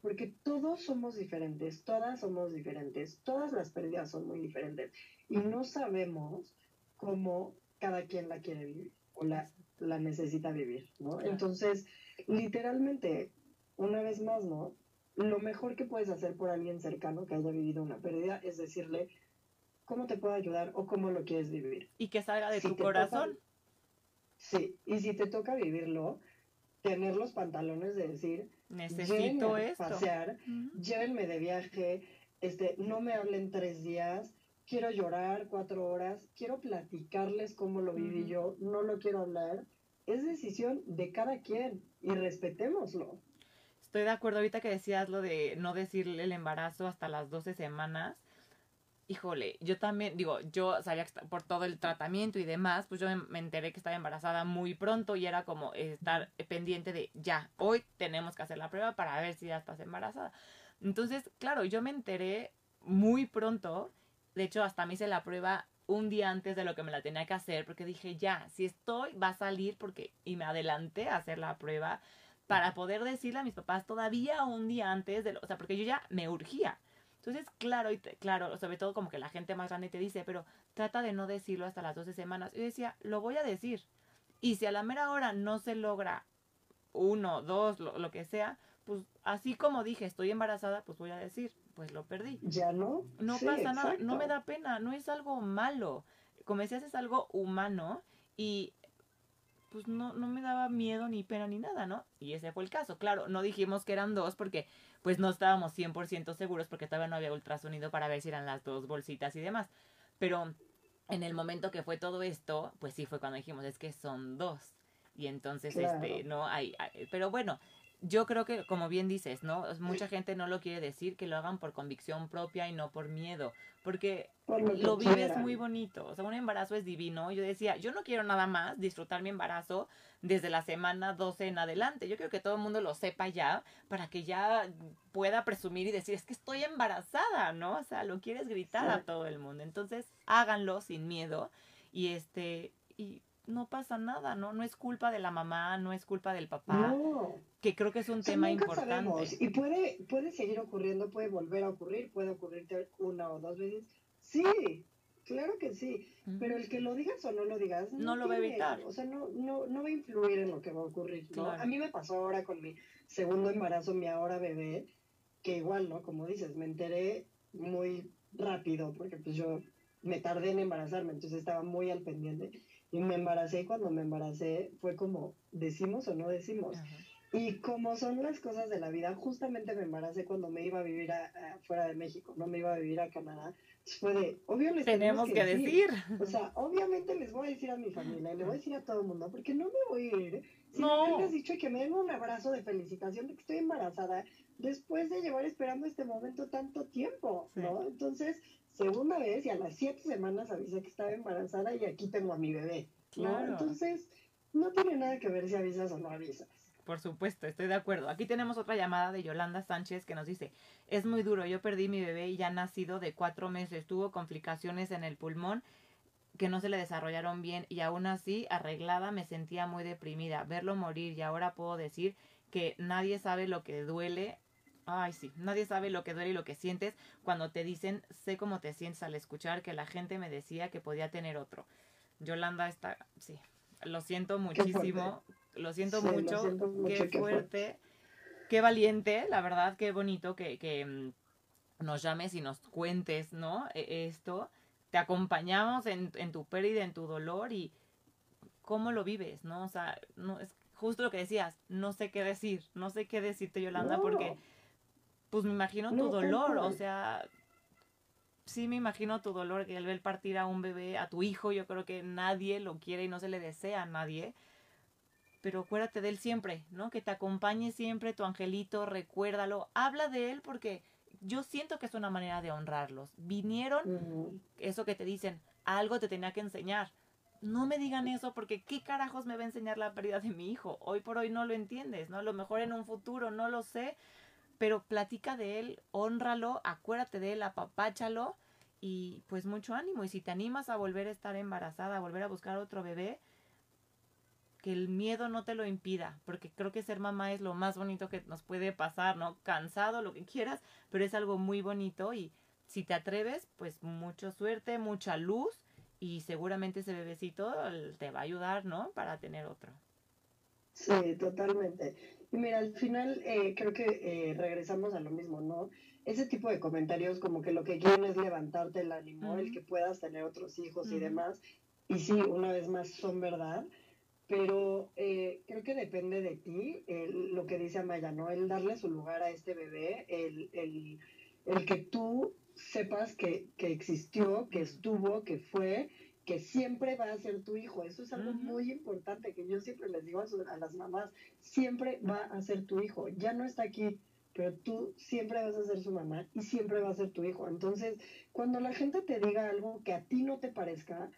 porque todos somos diferentes, todas somos diferentes, todas las pérdidas son muy diferentes y no sabemos cómo cada quien la quiere vivir o la, la necesita vivir, ¿no? Entonces, literalmente, una vez más, ¿no? Lo mejor que puedes hacer por alguien cercano que haya vivido una pérdida es decirle cómo te puedo ayudar o cómo lo quieres vivir. Y que salga de tu corazón. Sí, y si te toca vivirlo, tener los pantalones de decir, necesito esto. pasear, llévenme de viaje, este, no me hablen tres días, quiero llorar cuatro horas, quiero platicarles cómo lo viví yo, no lo quiero hablar. Es decisión de cada quien y respetémoslo. Estoy de acuerdo ahorita que decías lo de no decirle el embarazo hasta las 12 semanas. Híjole, yo también, digo, yo sabía que por todo el tratamiento y demás, pues yo me enteré que estaba embarazada muy pronto y era como estar pendiente de ya, hoy tenemos que hacer la prueba para ver si ya estás embarazada. Entonces, claro, yo me enteré muy pronto de hecho, hasta me hice la prueba un día antes de lo que me la tenía que hacer, porque dije, ya, si estoy, va a salir, porque, y me adelanté a hacer la prueba para poder decirle a mis papás todavía un día antes de lo, o sea, porque yo ya me urgía. Entonces, claro, y claro, sobre todo como que la gente más grande te dice, pero trata de no decirlo hasta las 12 semanas. Yo decía, lo voy a decir. Y si a la mera hora no se logra uno, dos, lo, lo que sea, pues así como dije, estoy embarazada, pues voy a decir, pues lo perdí. Ya no. No pasa nada, no me da pena, no es algo malo. Como decías, es algo humano y pues no, no me daba miedo ni pena ni nada, ¿no? Y ese fue el caso. Claro, no dijimos que eran dos porque pues no estábamos 100% seguros porque todavía no había ultrasonido para ver si eran las dos bolsitas y demás. Pero en el momento que fue todo esto, pues sí fue cuando dijimos, es que son dos. Y entonces, este, no hay, pero bueno, yo creo que, como bien dices, ¿no? Mucha gente no lo quiere decir, que lo hagan por convicción propia y no por miedo, porque lo, vives muy bonito. O sea, un embarazo es divino. Yo decía, yo no quiero nada más disfrutar mi embarazo desde la semana 12 en adelante. Yo quiero que todo el mundo lo sepa ya, para que ya pueda presumir y decir, es que estoy embarazada, ¿no? O sea, lo quieres gritar a todo el mundo. Entonces, háganlo sin miedo y este, y no pasa nada, ¿no? No es culpa de la mamá, no es culpa del papá. Que creo que es un tema importante. Y puede, puede seguir ocurriendo, puede volver a ocurrir, puede ocurrirte una o dos veces. Sí, claro que sí. Pero el que lo digas o no lo digas, no, lo va a evitar. O sea, no, no, no va a influir en lo que va a ocurrir. ¿no? A mí me pasó ahora con mi segundo embarazo, mi ahora bebé, que igual, ¿no? Como dices, me enteré muy rápido, porque pues yo me tardé en embarazarme, entonces estaba muy al pendiente. Y me embaracé y cuando me embaracé fue como, ¿decimos o no decimos? Y como son las cosas de la vida, justamente me embaracé cuando me iba a vivir fuera de México, no me iba a vivir a Canadá. Fue de, obvio les tenemos que, decir. O sea, obviamente les voy a decir a mi familia, le voy a decir a todo el mundo, porque no me voy a ir. Si no. les dicho que me den un abrazo de felicitación de que estoy embarazada, después de llevar esperando este momento tanto tiempo, ¿no? Entonces, segunda vez y a las siete semanas avisé que estaba embarazada y aquí tengo a mi bebé, ¿no? Entonces, no tiene nada que ver si avisas o no avisas. Por supuesto, estoy de acuerdo. Aquí tenemos otra llamada de Yolanda Sánchez que nos dice, es muy duro, yo perdí mi bebé y ya nacido de cuatro meses, tuvo complicaciones en el pulmón que no se le desarrollaron bien y aún así arreglada me sentía muy deprimida. Verlo morir y ahora puedo decir que nadie sabe lo que duele Ay, sí, nadie sabe lo que duele y lo que sientes cuando te dicen, sé cómo te sientes al escuchar que la gente me decía que podía tener otro. Yolanda está, sí, lo siento muchísimo, lo siento mucho, qué, fuerte, qué, valiente, la verdad, qué bonito que, que mm, nos llames y nos cuentes, ¿no? E, esto, te acompañamos en, en tu pérdida, en tu dolor y cómo lo vives, ¿no? O sea, no es justo lo que decías, no sé qué decir, no sé qué decirte, Yolanda, porque pues me imagino tu dolor, o sea, sí me imagino tu dolor que al ver partir a un bebé, a tu hijo, yo creo que nadie lo quiere y no se le desea a nadie. Pero acuérdate de él siempre, ¿no? Que te acompañe siempre tu angelito, recuérdalo, habla de él porque yo siento que es una manera de honrarlos. Vinieron, eso que te dicen, algo te tenía que enseñar. No me digan eso porque ¿qué carajos me va a enseñar la pérdida de mi hijo? Hoy por hoy no lo entiendes, ¿no? A lo mejor en un futuro, no lo sé, pero platica de él, honralo, acuérdate de él, apapáchalo y pues mucho ánimo. Y si te animas a volver a estar embarazada, a volver a buscar otro bebé, que el miedo no te lo impida, porque creo que ser mamá es lo más bonito que nos puede pasar, ¿no? Cansado, lo que quieras, pero es algo muy bonito y si te atreves, pues mucha suerte, mucha luz y seguramente ese bebecito te va a ayudar, ¿no? Para tener otro. Sí, totalmente. Y mira, al final eh, creo que eh, regresamos a lo mismo, ¿no? Ese tipo de comentarios como que lo que quieren es levantarte el ánimo, el que puedas tener otros hijos y demás. Y sí, una vez más son verdad, pero eh, creo que depende de ti lo que dice Amaya, ¿no? El darle su lugar a este bebé, el, el el que tú sepas que, que existió, que estuvo, que fue, que siempre va a ser tu hijo. Eso es algo muy importante que yo siempre les digo a, a, las mamás, siempre va a ser tu hijo. Ya no está aquí, pero tú siempre vas a ser su mamá y siempre va a ser tu hijo. Entonces, cuando la gente te diga algo que a ti no te parezca,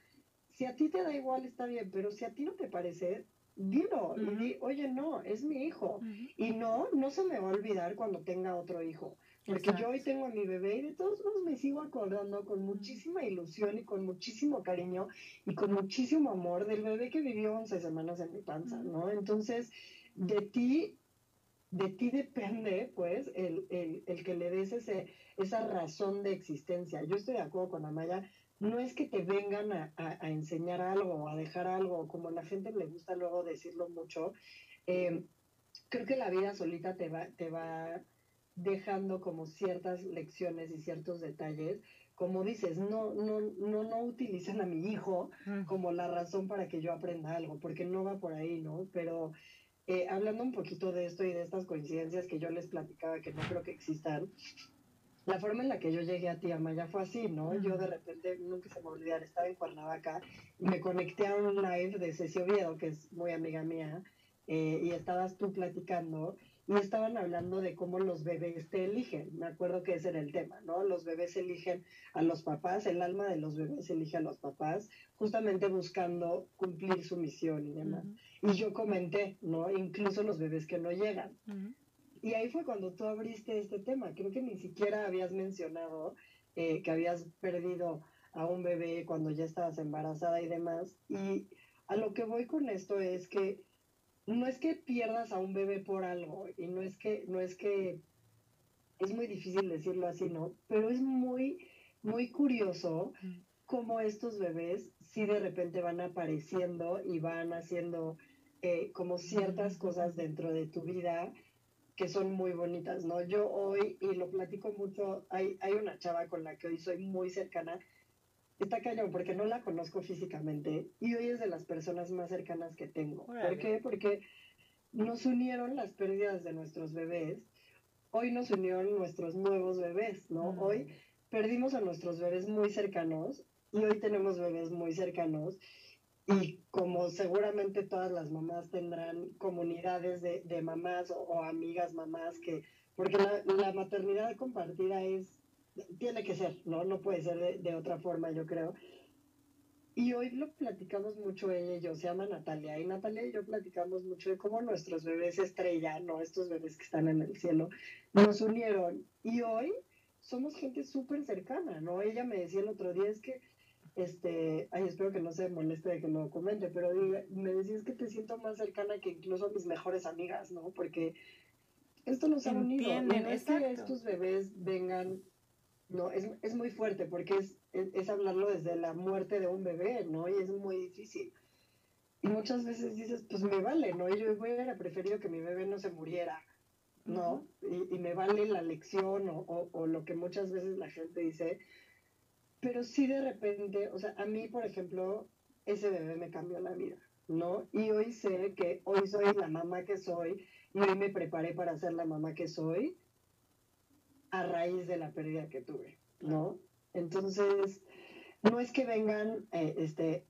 si a ti te da igual está bien, pero si a ti no te parece, dilo y di, oye, no, es mi hijo. Y no, no se me va a olvidar cuando tenga otro hijo. Porque yo hoy tengo a mi bebé y de todos modos me sigo acordando con muchísima ilusión y con muchísimo cariño y con muchísimo amor del bebé que vivió 11 semanas en mi panza, ¿no? Entonces, de ti, de ti depende, pues, el, el, el que le des ese, esa razón de existencia. Yo estoy de acuerdo con Amaya, no es que te vengan a, a, enseñar algo o a dejar algo, como a la gente le gusta luego decirlo mucho. Eh, creo que la vida solita te va, te va dejando como ciertas lecciones y ciertos detalles. Como dices, no, no, no, no utilizan a mi hijo como la razón para que yo aprenda algo, porque no va por ahí, ¿no? Pero eh, hablando un poquito de esto y de estas coincidencias que yo les platicaba que no creo que existan, la forma en la que yo llegué a ti, Amaya, fue así, ¿no? Yo de repente, nunca se me olvidar, estaba en Cuernavaca y me conecté a un live de Ceci Oviedo, que es muy amiga mía, eh, y estabas tú platicando y estaban hablando de cómo los bebés te eligen. Me acuerdo que ese era el tema, ¿no? Los bebés eligen a los papás, el alma de los bebés elige a los papás, justamente buscando cumplir su misión y demás. Y yo comenté, ¿no? Incluso los bebés que no llegan. Y ahí fue cuando tú abriste este tema. Creo que ni siquiera habías mencionado eh, que habías perdido a un bebé cuando ya estabas embarazada y demás. Y a lo que voy con esto es que no es que pierdas a un bebé por algo y no es que no es que es muy difícil decirlo así, ¿no? Pero es muy muy curioso cómo estos bebés sí de repente van apareciendo y van haciendo eh, como ciertas cosas dentro de tu vida que son muy bonitas, ¿no? Yo hoy, y lo platico mucho, hay, hay una chava con la que hoy soy muy cercana, está cañón porque no la conozco físicamente y hoy es de las personas más cercanas que tengo. ¿Por qué? Porque nos unieron las pérdidas de nuestros bebés, hoy nos unieron nuestros nuevos bebés, ¿no? Hoy perdimos a nuestros bebés muy cercanos y hoy tenemos bebés muy cercanos y como seguramente todas las mamás tendrán comunidades de, de mamás o, amigas mamás que, porque la, la maternidad compartida es tiene que ser, ¿no? No puede ser de, otra forma, yo creo. Y hoy lo platicamos mucho ella y yo, se llama Natalia, y Natalia y yo platicamos mucho de cómo nuestros bebés estrella, ¿no? Estos bebés que están en el cielo, nos unieron. Y hoy somos gente súper cercana, ¿no? Ella me decía el otro día, es que, este, ay, espero que no se moleste de que lo comente, pero me decía, es que te siento más cercana que incluso mis mejores amigas, ¿no? Porque esto nos ha unido. no es que estos bebés vengan ¿no? Es, es muy fuerte porque es, es, hablarlo desde la muerte de un bebé, ¿no? Y es muy difícil. Y muchas veces dices, pues me vale, ¿no? Y yo hubiera preferido que mi bebé no se muriera, ¿no? Y, y me vale la lección o, o, o, lo que muchas veces la gente dice. Pero sí de repente, o sea, a mí, por ejemplo, ese bebé me cambió la vida, ¿no? Y hoy sé que hoy soy la mamá que soy y hoy me preparé para ser la mamá que soy a raíz de la pérdida que tuve, ¿no? Entonces, no es que vengan, eh, este,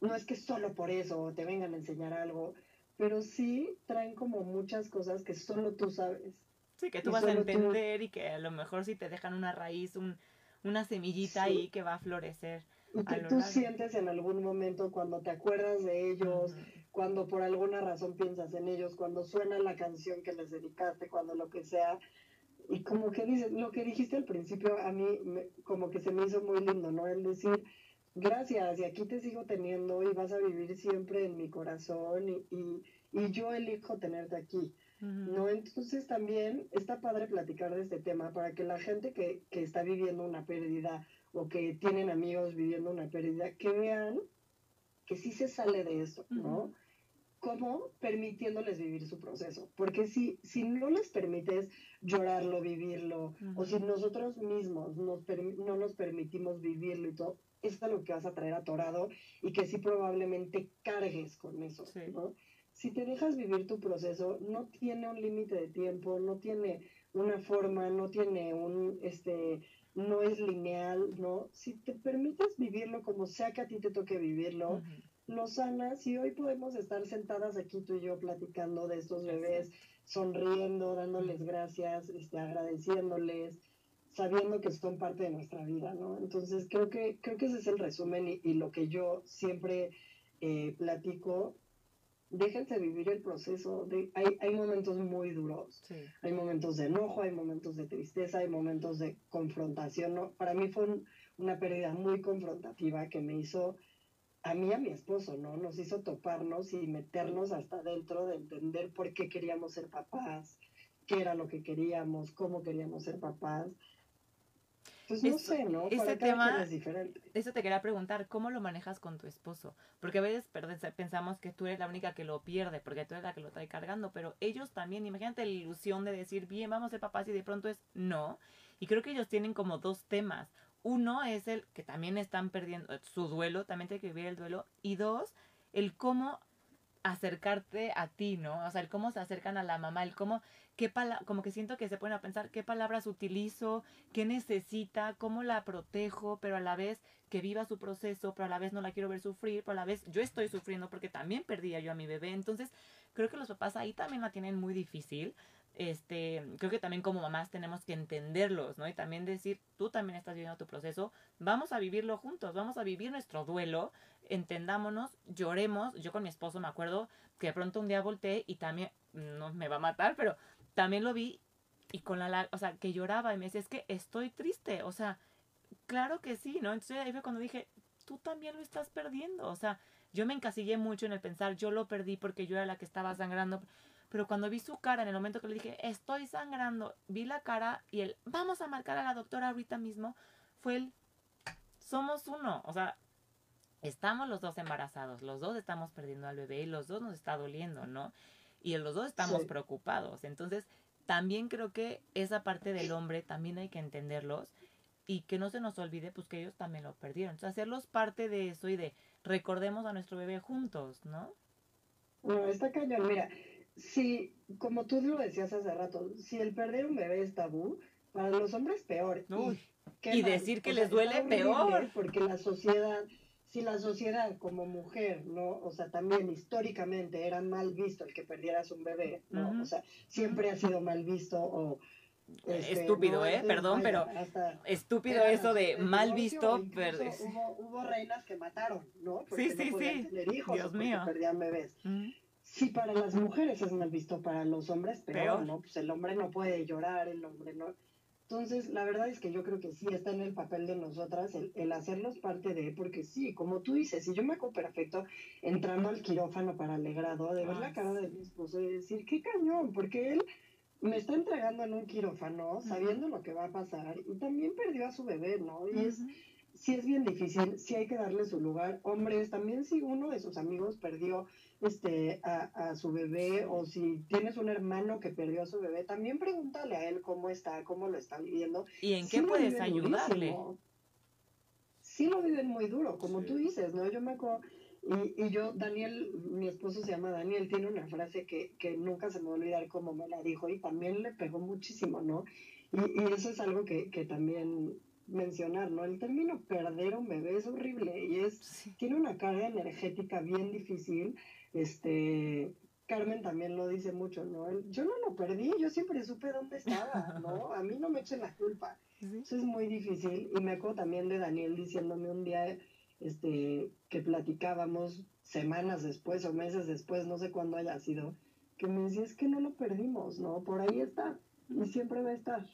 no es que solo por eso te vengan a enseñar algo, pero sí traen como muchas cosas que solo tú sabes. Sí, que tú vas a entender y que a lo mejor si te dejan una raíz, un, una semillita ahí que va a florecer. Y que tú sientes en algún momento cuando te acuerdas de ellos, cuando por alguna razón piensas en ellos, cuando suena la canción que les dedicaste, cuando lo que sea, y como que dices, lo que dijiste al principio a mí como que se me hizo muy lindo, ¿no? El decir, gracias, y aquí te sigo teniendo y vas a vivir siempre en mi corazón y, y, y yo elijo tenerte aquí, ¿no? Entonces también está padre platicar de este tema para que la gente que, que está viviendo una pérdida o que tienen amigos viviendo una pérdida, que vean que sí se sale de eso, ¿no? ¿Cómo? Permitiéndoles vivir su proceso. Porque si, si no les permites llorarlo, vivirlo, o si nosotros mismos nos no nos permitimos vivirlo y todo, eso es lo que vas a traer atorado y que sí probablemente cargues con eso, ¿no? Si te dejas vivir tu proceso, no tiene un límite de tiempo, no tiene una forma, no tiene un, este, no es lineal, ¿no? Si te permites vivirlo como sea que a ti te toque vivirlo, lo sanas y hoy podemos estar sentadas aquí tú y yo platicando de estos bebés, sonriendo, dándoles gracias, este, agradeciéndoles, sabiendo que son parte de nuestra vida, ¿no? Entonces creo que, creo que ese es el resumen y, lo que yo siempre eh, platico. Déjense vivir el proceso. De, hay, hay momentos muy duros. Hay momentos de enojo, hay momentos de tristeza, hay momentos de confrontación. ¿no? Para mí fue una pérdida muy confrontativa que me hizo a mí a mi esposo, ¿no? Nos hizo toparnos y meternos hasta dentro de entender por qué queríamos ser papás, qué era lo que queríamos, cómo queríamos ser papás. Pues no sé, ¿no? Ese tema es diferente. Eso te quería preguntar, ¿cómo lo manejas con tu esposo? Porque a veces pensamos que tú eres la única que lo pierde, porque tú eres la que lo trae cargando, pero ellos también, imagínate la ilusión de decir, bien, vamos a ser papás y de pronto es no. Y creo que ellos tienen como dos temas. Uno es el que también están perdiendo su duelo, también tiene que vivir el duelo. Y dos, el cómo acercarte a ti, ¿no? O sea, el cómo se acercan a la mamá, el cómo, qué como que siento que se ponen a pensar qué palabras utilizo, qué necesita, cómo la protejo, pero a la vez que viva su proceso, pero a la vez no la quiero ver sufrir, pero a la vez yo estoy sufriendo porque también perdía yo a mi bebé. Entonces, creo que los papás ahí también la tienen muy difícil. Este, creo que también como mamás tenemos que entenderlos, ¿no? Y también decir, tú también estás viviendo tu proceso, vamos a vivirlo juntos, vamos a vivir nuestro duelo, entendámonos, lloremos. Yo con mi esposo me acuerdo que de pronto un día volteé y también, no me va a matar, pero también lo vi y con la, o sea, que lloraba y me decía, es que estoy triste, o sea, claro que sí, ¿no? Entonces ahí fue cuando dije, tú también lo estás perdiendo, o sea, yo me encasillé mucho en el pensar, yo lo perdí porque yo era la que estaba sangrando, pero cuando vi su cara, en el momento que le dije, estoy sangrando, vi la cara y el, vamos a marcar a la doctora ahorita mismo, fue el, somos uno, o sea, estamos los dos embarazados, los dos estamos perdiendo al bebé y los dos nos está doliendo, ¿no? Y los dos estamos preocupados. Entonces, también creo que esa parte del hombre también hay que entenderlos y que no se nos olvide pues que ellos también lo perdieron. Entonces, hacerlos parte de eso y de recordemos a nuestro bebé juntos, ¿no? No, está cañón. Mira, si, como tú lo decías hace rato, si el perder un bebé es tabú, para los hombres peor. y, decir que les duele peor. Porque la sociedad si la sociedad como mujer, ¿no? O sea, también históricamente era mal visto el que perdieras un bebé, ¿no? O sea, siempre ha sido mal visto o... Este, estúpido, ¿eh? Perdón, pero estúpido eso de mal visto. Hubo, hubo, reinas que mataron, ¿no? Porque sí, sí, no sí. Tener hijos Dios mío. perdían bebés. Si para las mujeres es mal visto, para los hombres peor, ¿no? Pues el hombre no puede llorar, el hombre no entonces, la verdad es que yo creo que sí está en el papel de nosotras el, hacerlos parte de, porque sí, como tú dices, si yo me acuerdo perfecto entrando al quirófano para alegrado, de ver la cara de mi esposo y decir, qué cañón, porque él me está entregando en un quirófano sabiendo lo que va a pasar y también perdió a su bebé, ¿no? Y es, sí es bien difícil, sí hay que darle su lugar. Hombres, también si uno de sus amigos perdió este, a, su bebé o si tienes un hermano que perdió a su bebé, también pregúntale a él cómo está, cómo lo está viviendo. ¿Y en qué puedes ayudarle? Sí lo viven muy duro, como tú dices, ¿no? Yo me acuerdo, y, y, yo, Daniel, mi esposo se llama Daniel, tiene una frase que, que nunca se me va a olvidar como me la dijo y también le pegó muchísimo, ¿no? Y, y eso es algo que, que también mencionar, ¿no? El término perder un bebé es horrible y es, tiene una carga energética bien difícil este, Carmen también lo dice mucho, ¿no? yo no lo perdí, yo siempre supe dónde estaba, ¿no? A mí no me echen la culpa. Eso es muy difícil. Y me acuerdo también de Daniel diciéndome un día este, que platicábamos semanas después o meses después, no sé cuándo haya sido, que me decía, es que no lo perdimos, ¿no? Por ahí está y siempre va a estar.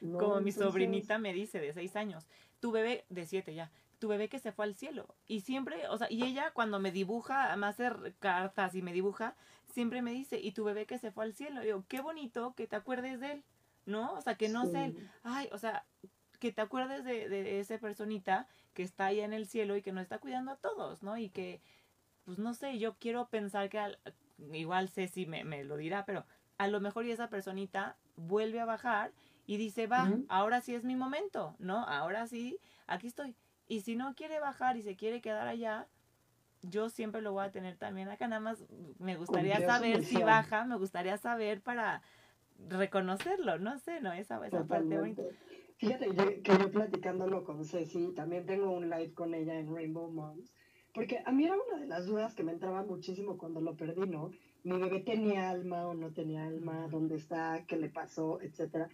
Como mi sobrinita me dice de seis años, tu bebé de siete ya, tu bebé que se fue al cielo. Y siempre, o sea, y ella cuando me dibuja, me hace cartas y me dibuja, siempre me dice, y tu bebé que se fue al cielo. Y digo, qué bonito que te acuerdes de él, ¿no? O sea, que no sé, ay, o sea, que te acuerdes de, de esa personita que está ahí en el cielo y que nos está cuidando a todos, ¿no? Y que, pues no sé, yo quiero pensar que al, igual Ceci me, me lo dirá, pero a lo mejor y esa personita vuelve a bajar y dice, va, ahora sí es mi momento, ¿no? Ahora sí, aquí estoy. Y si no quiere bajar y se quiere quedar allá, yo siempre lo voy a tener también acá. Nada más me gustaría saber si baja, me gustaría saber para reconocerlo, no sé, ¿no? Esa, esa parte bonita. Fíjate que yo platicándolo con Ceci, también tengo un live con ella en Rainbow Moms, porque a mí era una de las dudas que me entraba muchísimo cuando lo perdí, ¿no? Mi bebé tenía alma o no tenía alma, dónde está, qué le pasó, etcétera.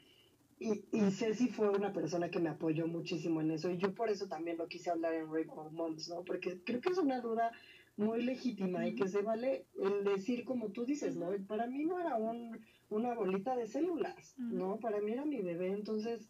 Y, y Ceci fue una persona que me apoyó muchísimo en eso y yo por eso también lo quise hablar en Rainbow Moms, ¿no? Porque creo que es una duda muy legítima y que se vale el decir como tú dices, ¿no? Para mí no era un, una bolita de células, ¿no? Para mí era mi bebé, entonces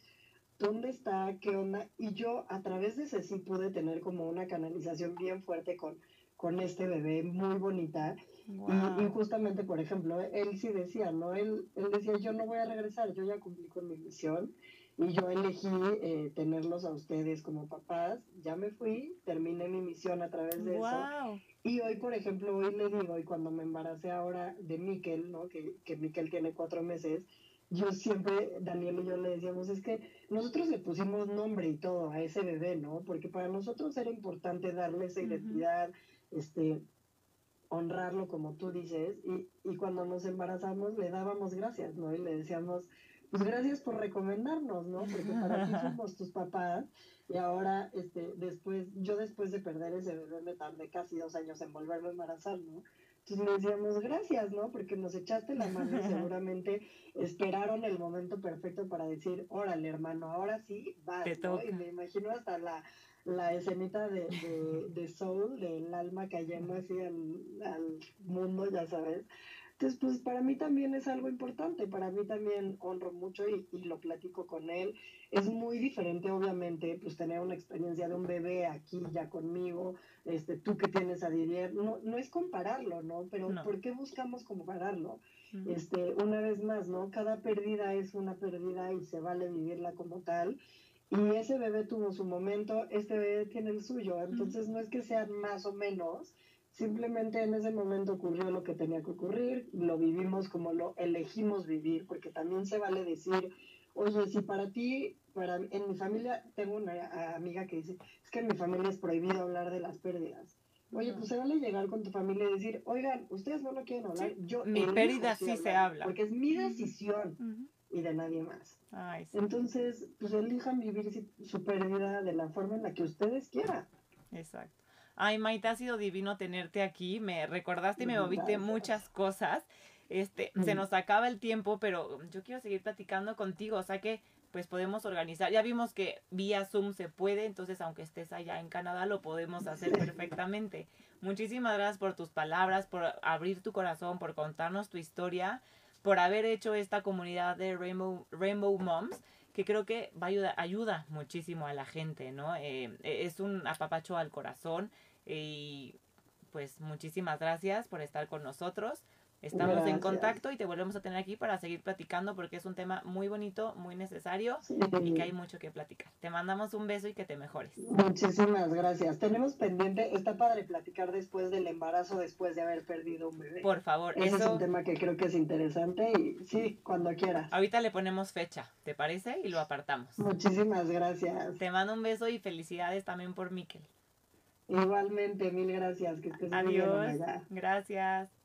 dónde está, qué onda. Y yo a través de ese sí pude tener como una canalización bien fuerte con, con este bebé, muy bonita. Y, justamente, por ejemplo, él sí decía, ¿no? Él, él decía, yo no voy a regresar, yo ya cumplí con mi misión y yo elegí eh, tenerlos a ustedes como papás, ya me fui, terminé mi misión a través de eso. Y hoy, por ejemplo, hoy le digo, y cuando me embaracé ahora de Miquel, ¿no? Que, que Miquel tiene cuatro meses, yo siempre, Daniel y yo le decíamos, es que nosotros le pusimos nombre y todo a ese bebé, ¿no? Porque para nosotros era importante darle esa identidad, este, honrarlo como tú dices, y, y cuando nos embarazamos le dábamos gracias, ¿no? Y le decíamos, pues gracias por recomendarnos, ¿no? Porque para ti somos tus papás, y ahora, este, después, yo después de perder ese bebé me tardé casi dos años en volverme a embarazar, ¿no? Entonces le decíamos gracias, ¿no? Porque nos echaste la mano y seguramente esperaron el momento perfecto para decir, órale, hermano, ahora sí, va. ¿no? Y me imagino hasta la, la escenita de, de, de Soul, del alma cayendo así al, al mundo, ya sabes. Entonces, pues para mí también es algo importante, para mí también honro mucho y, y, lo platico con él. Es muy diferente, obviamente, pues tener una experiencia de un bebé aquí ya conmigo, este, tú que tienes a Didier, no, no es compararlo, ¿no? Pero ¿por qué buscamos compararlo? este, una vez más, ¿no? Cada pérdida es una pérdida y se vale vivirla como tal. Y ese bebé tuvo su momento, este bebé tiene el suyo, entonces no es que sean más o menos, Simplemente en ese momento ocurrió lo que tenía que ocurrir, lo vivimos como lo elegimos vivir, porque también se vale decir, oye, si para ti, para en mi familia, tengo una amiga que dice, es que en mi familia es prohibido hablar de las pérdidas. Oye, pues se vale llegar con tu familia y decir, oigan, ustedes no lo quieren hablar, yo... Mi pérdida sí se habla. Porque es mi decisión y de nadie más. Entonces, pues elijan vivir su pérdida de la forma en la que ustedes quieran. Exacto. Ay, Maite, ha sido divino tenerte aquí. Me recordaste y me moviste muchas cosas. Este, se nos acaba el tiempo, pero yo quiero seguir platicando contigo. O sea que, pues podemos organizar. Ya vimos que vía Zoom se puede, entonces aunque estés allá en Canadá, lo podemos hacer perfectamente. Muchísimas gracias por tus palabras, por abrir tu corazón, por contarnos tu historia, por haber hecho esta comunidad de Rainbow, Rainbow Moms que creo que va a ayuda muchísimo a la gente, ¿no? Eh, es un apapacho al corazón y pues muchísimas gracias por estar con nosotros. Estamos en contacto y te volvemos a tener aquí para seguir platicando porque es un tema muy bonito, muy necesario y que hay mucho que platicar. Te mandamos un beso y que te mejores. Muchísimas gracias. Tenemos pendiente, está padre platicar después del embarazo, después de haber perdido un bebé. Por favor, Ese es un tema que creo que es interesante y sí, cuando quieras. Ahorita le ponemos fecha, ¿te parece? Y lo apartamos. Muchísimas gracias. Te mando un beso y felicidades también por Miquel. Igualmente, mil gracias. Que estés Adiós. Gracias.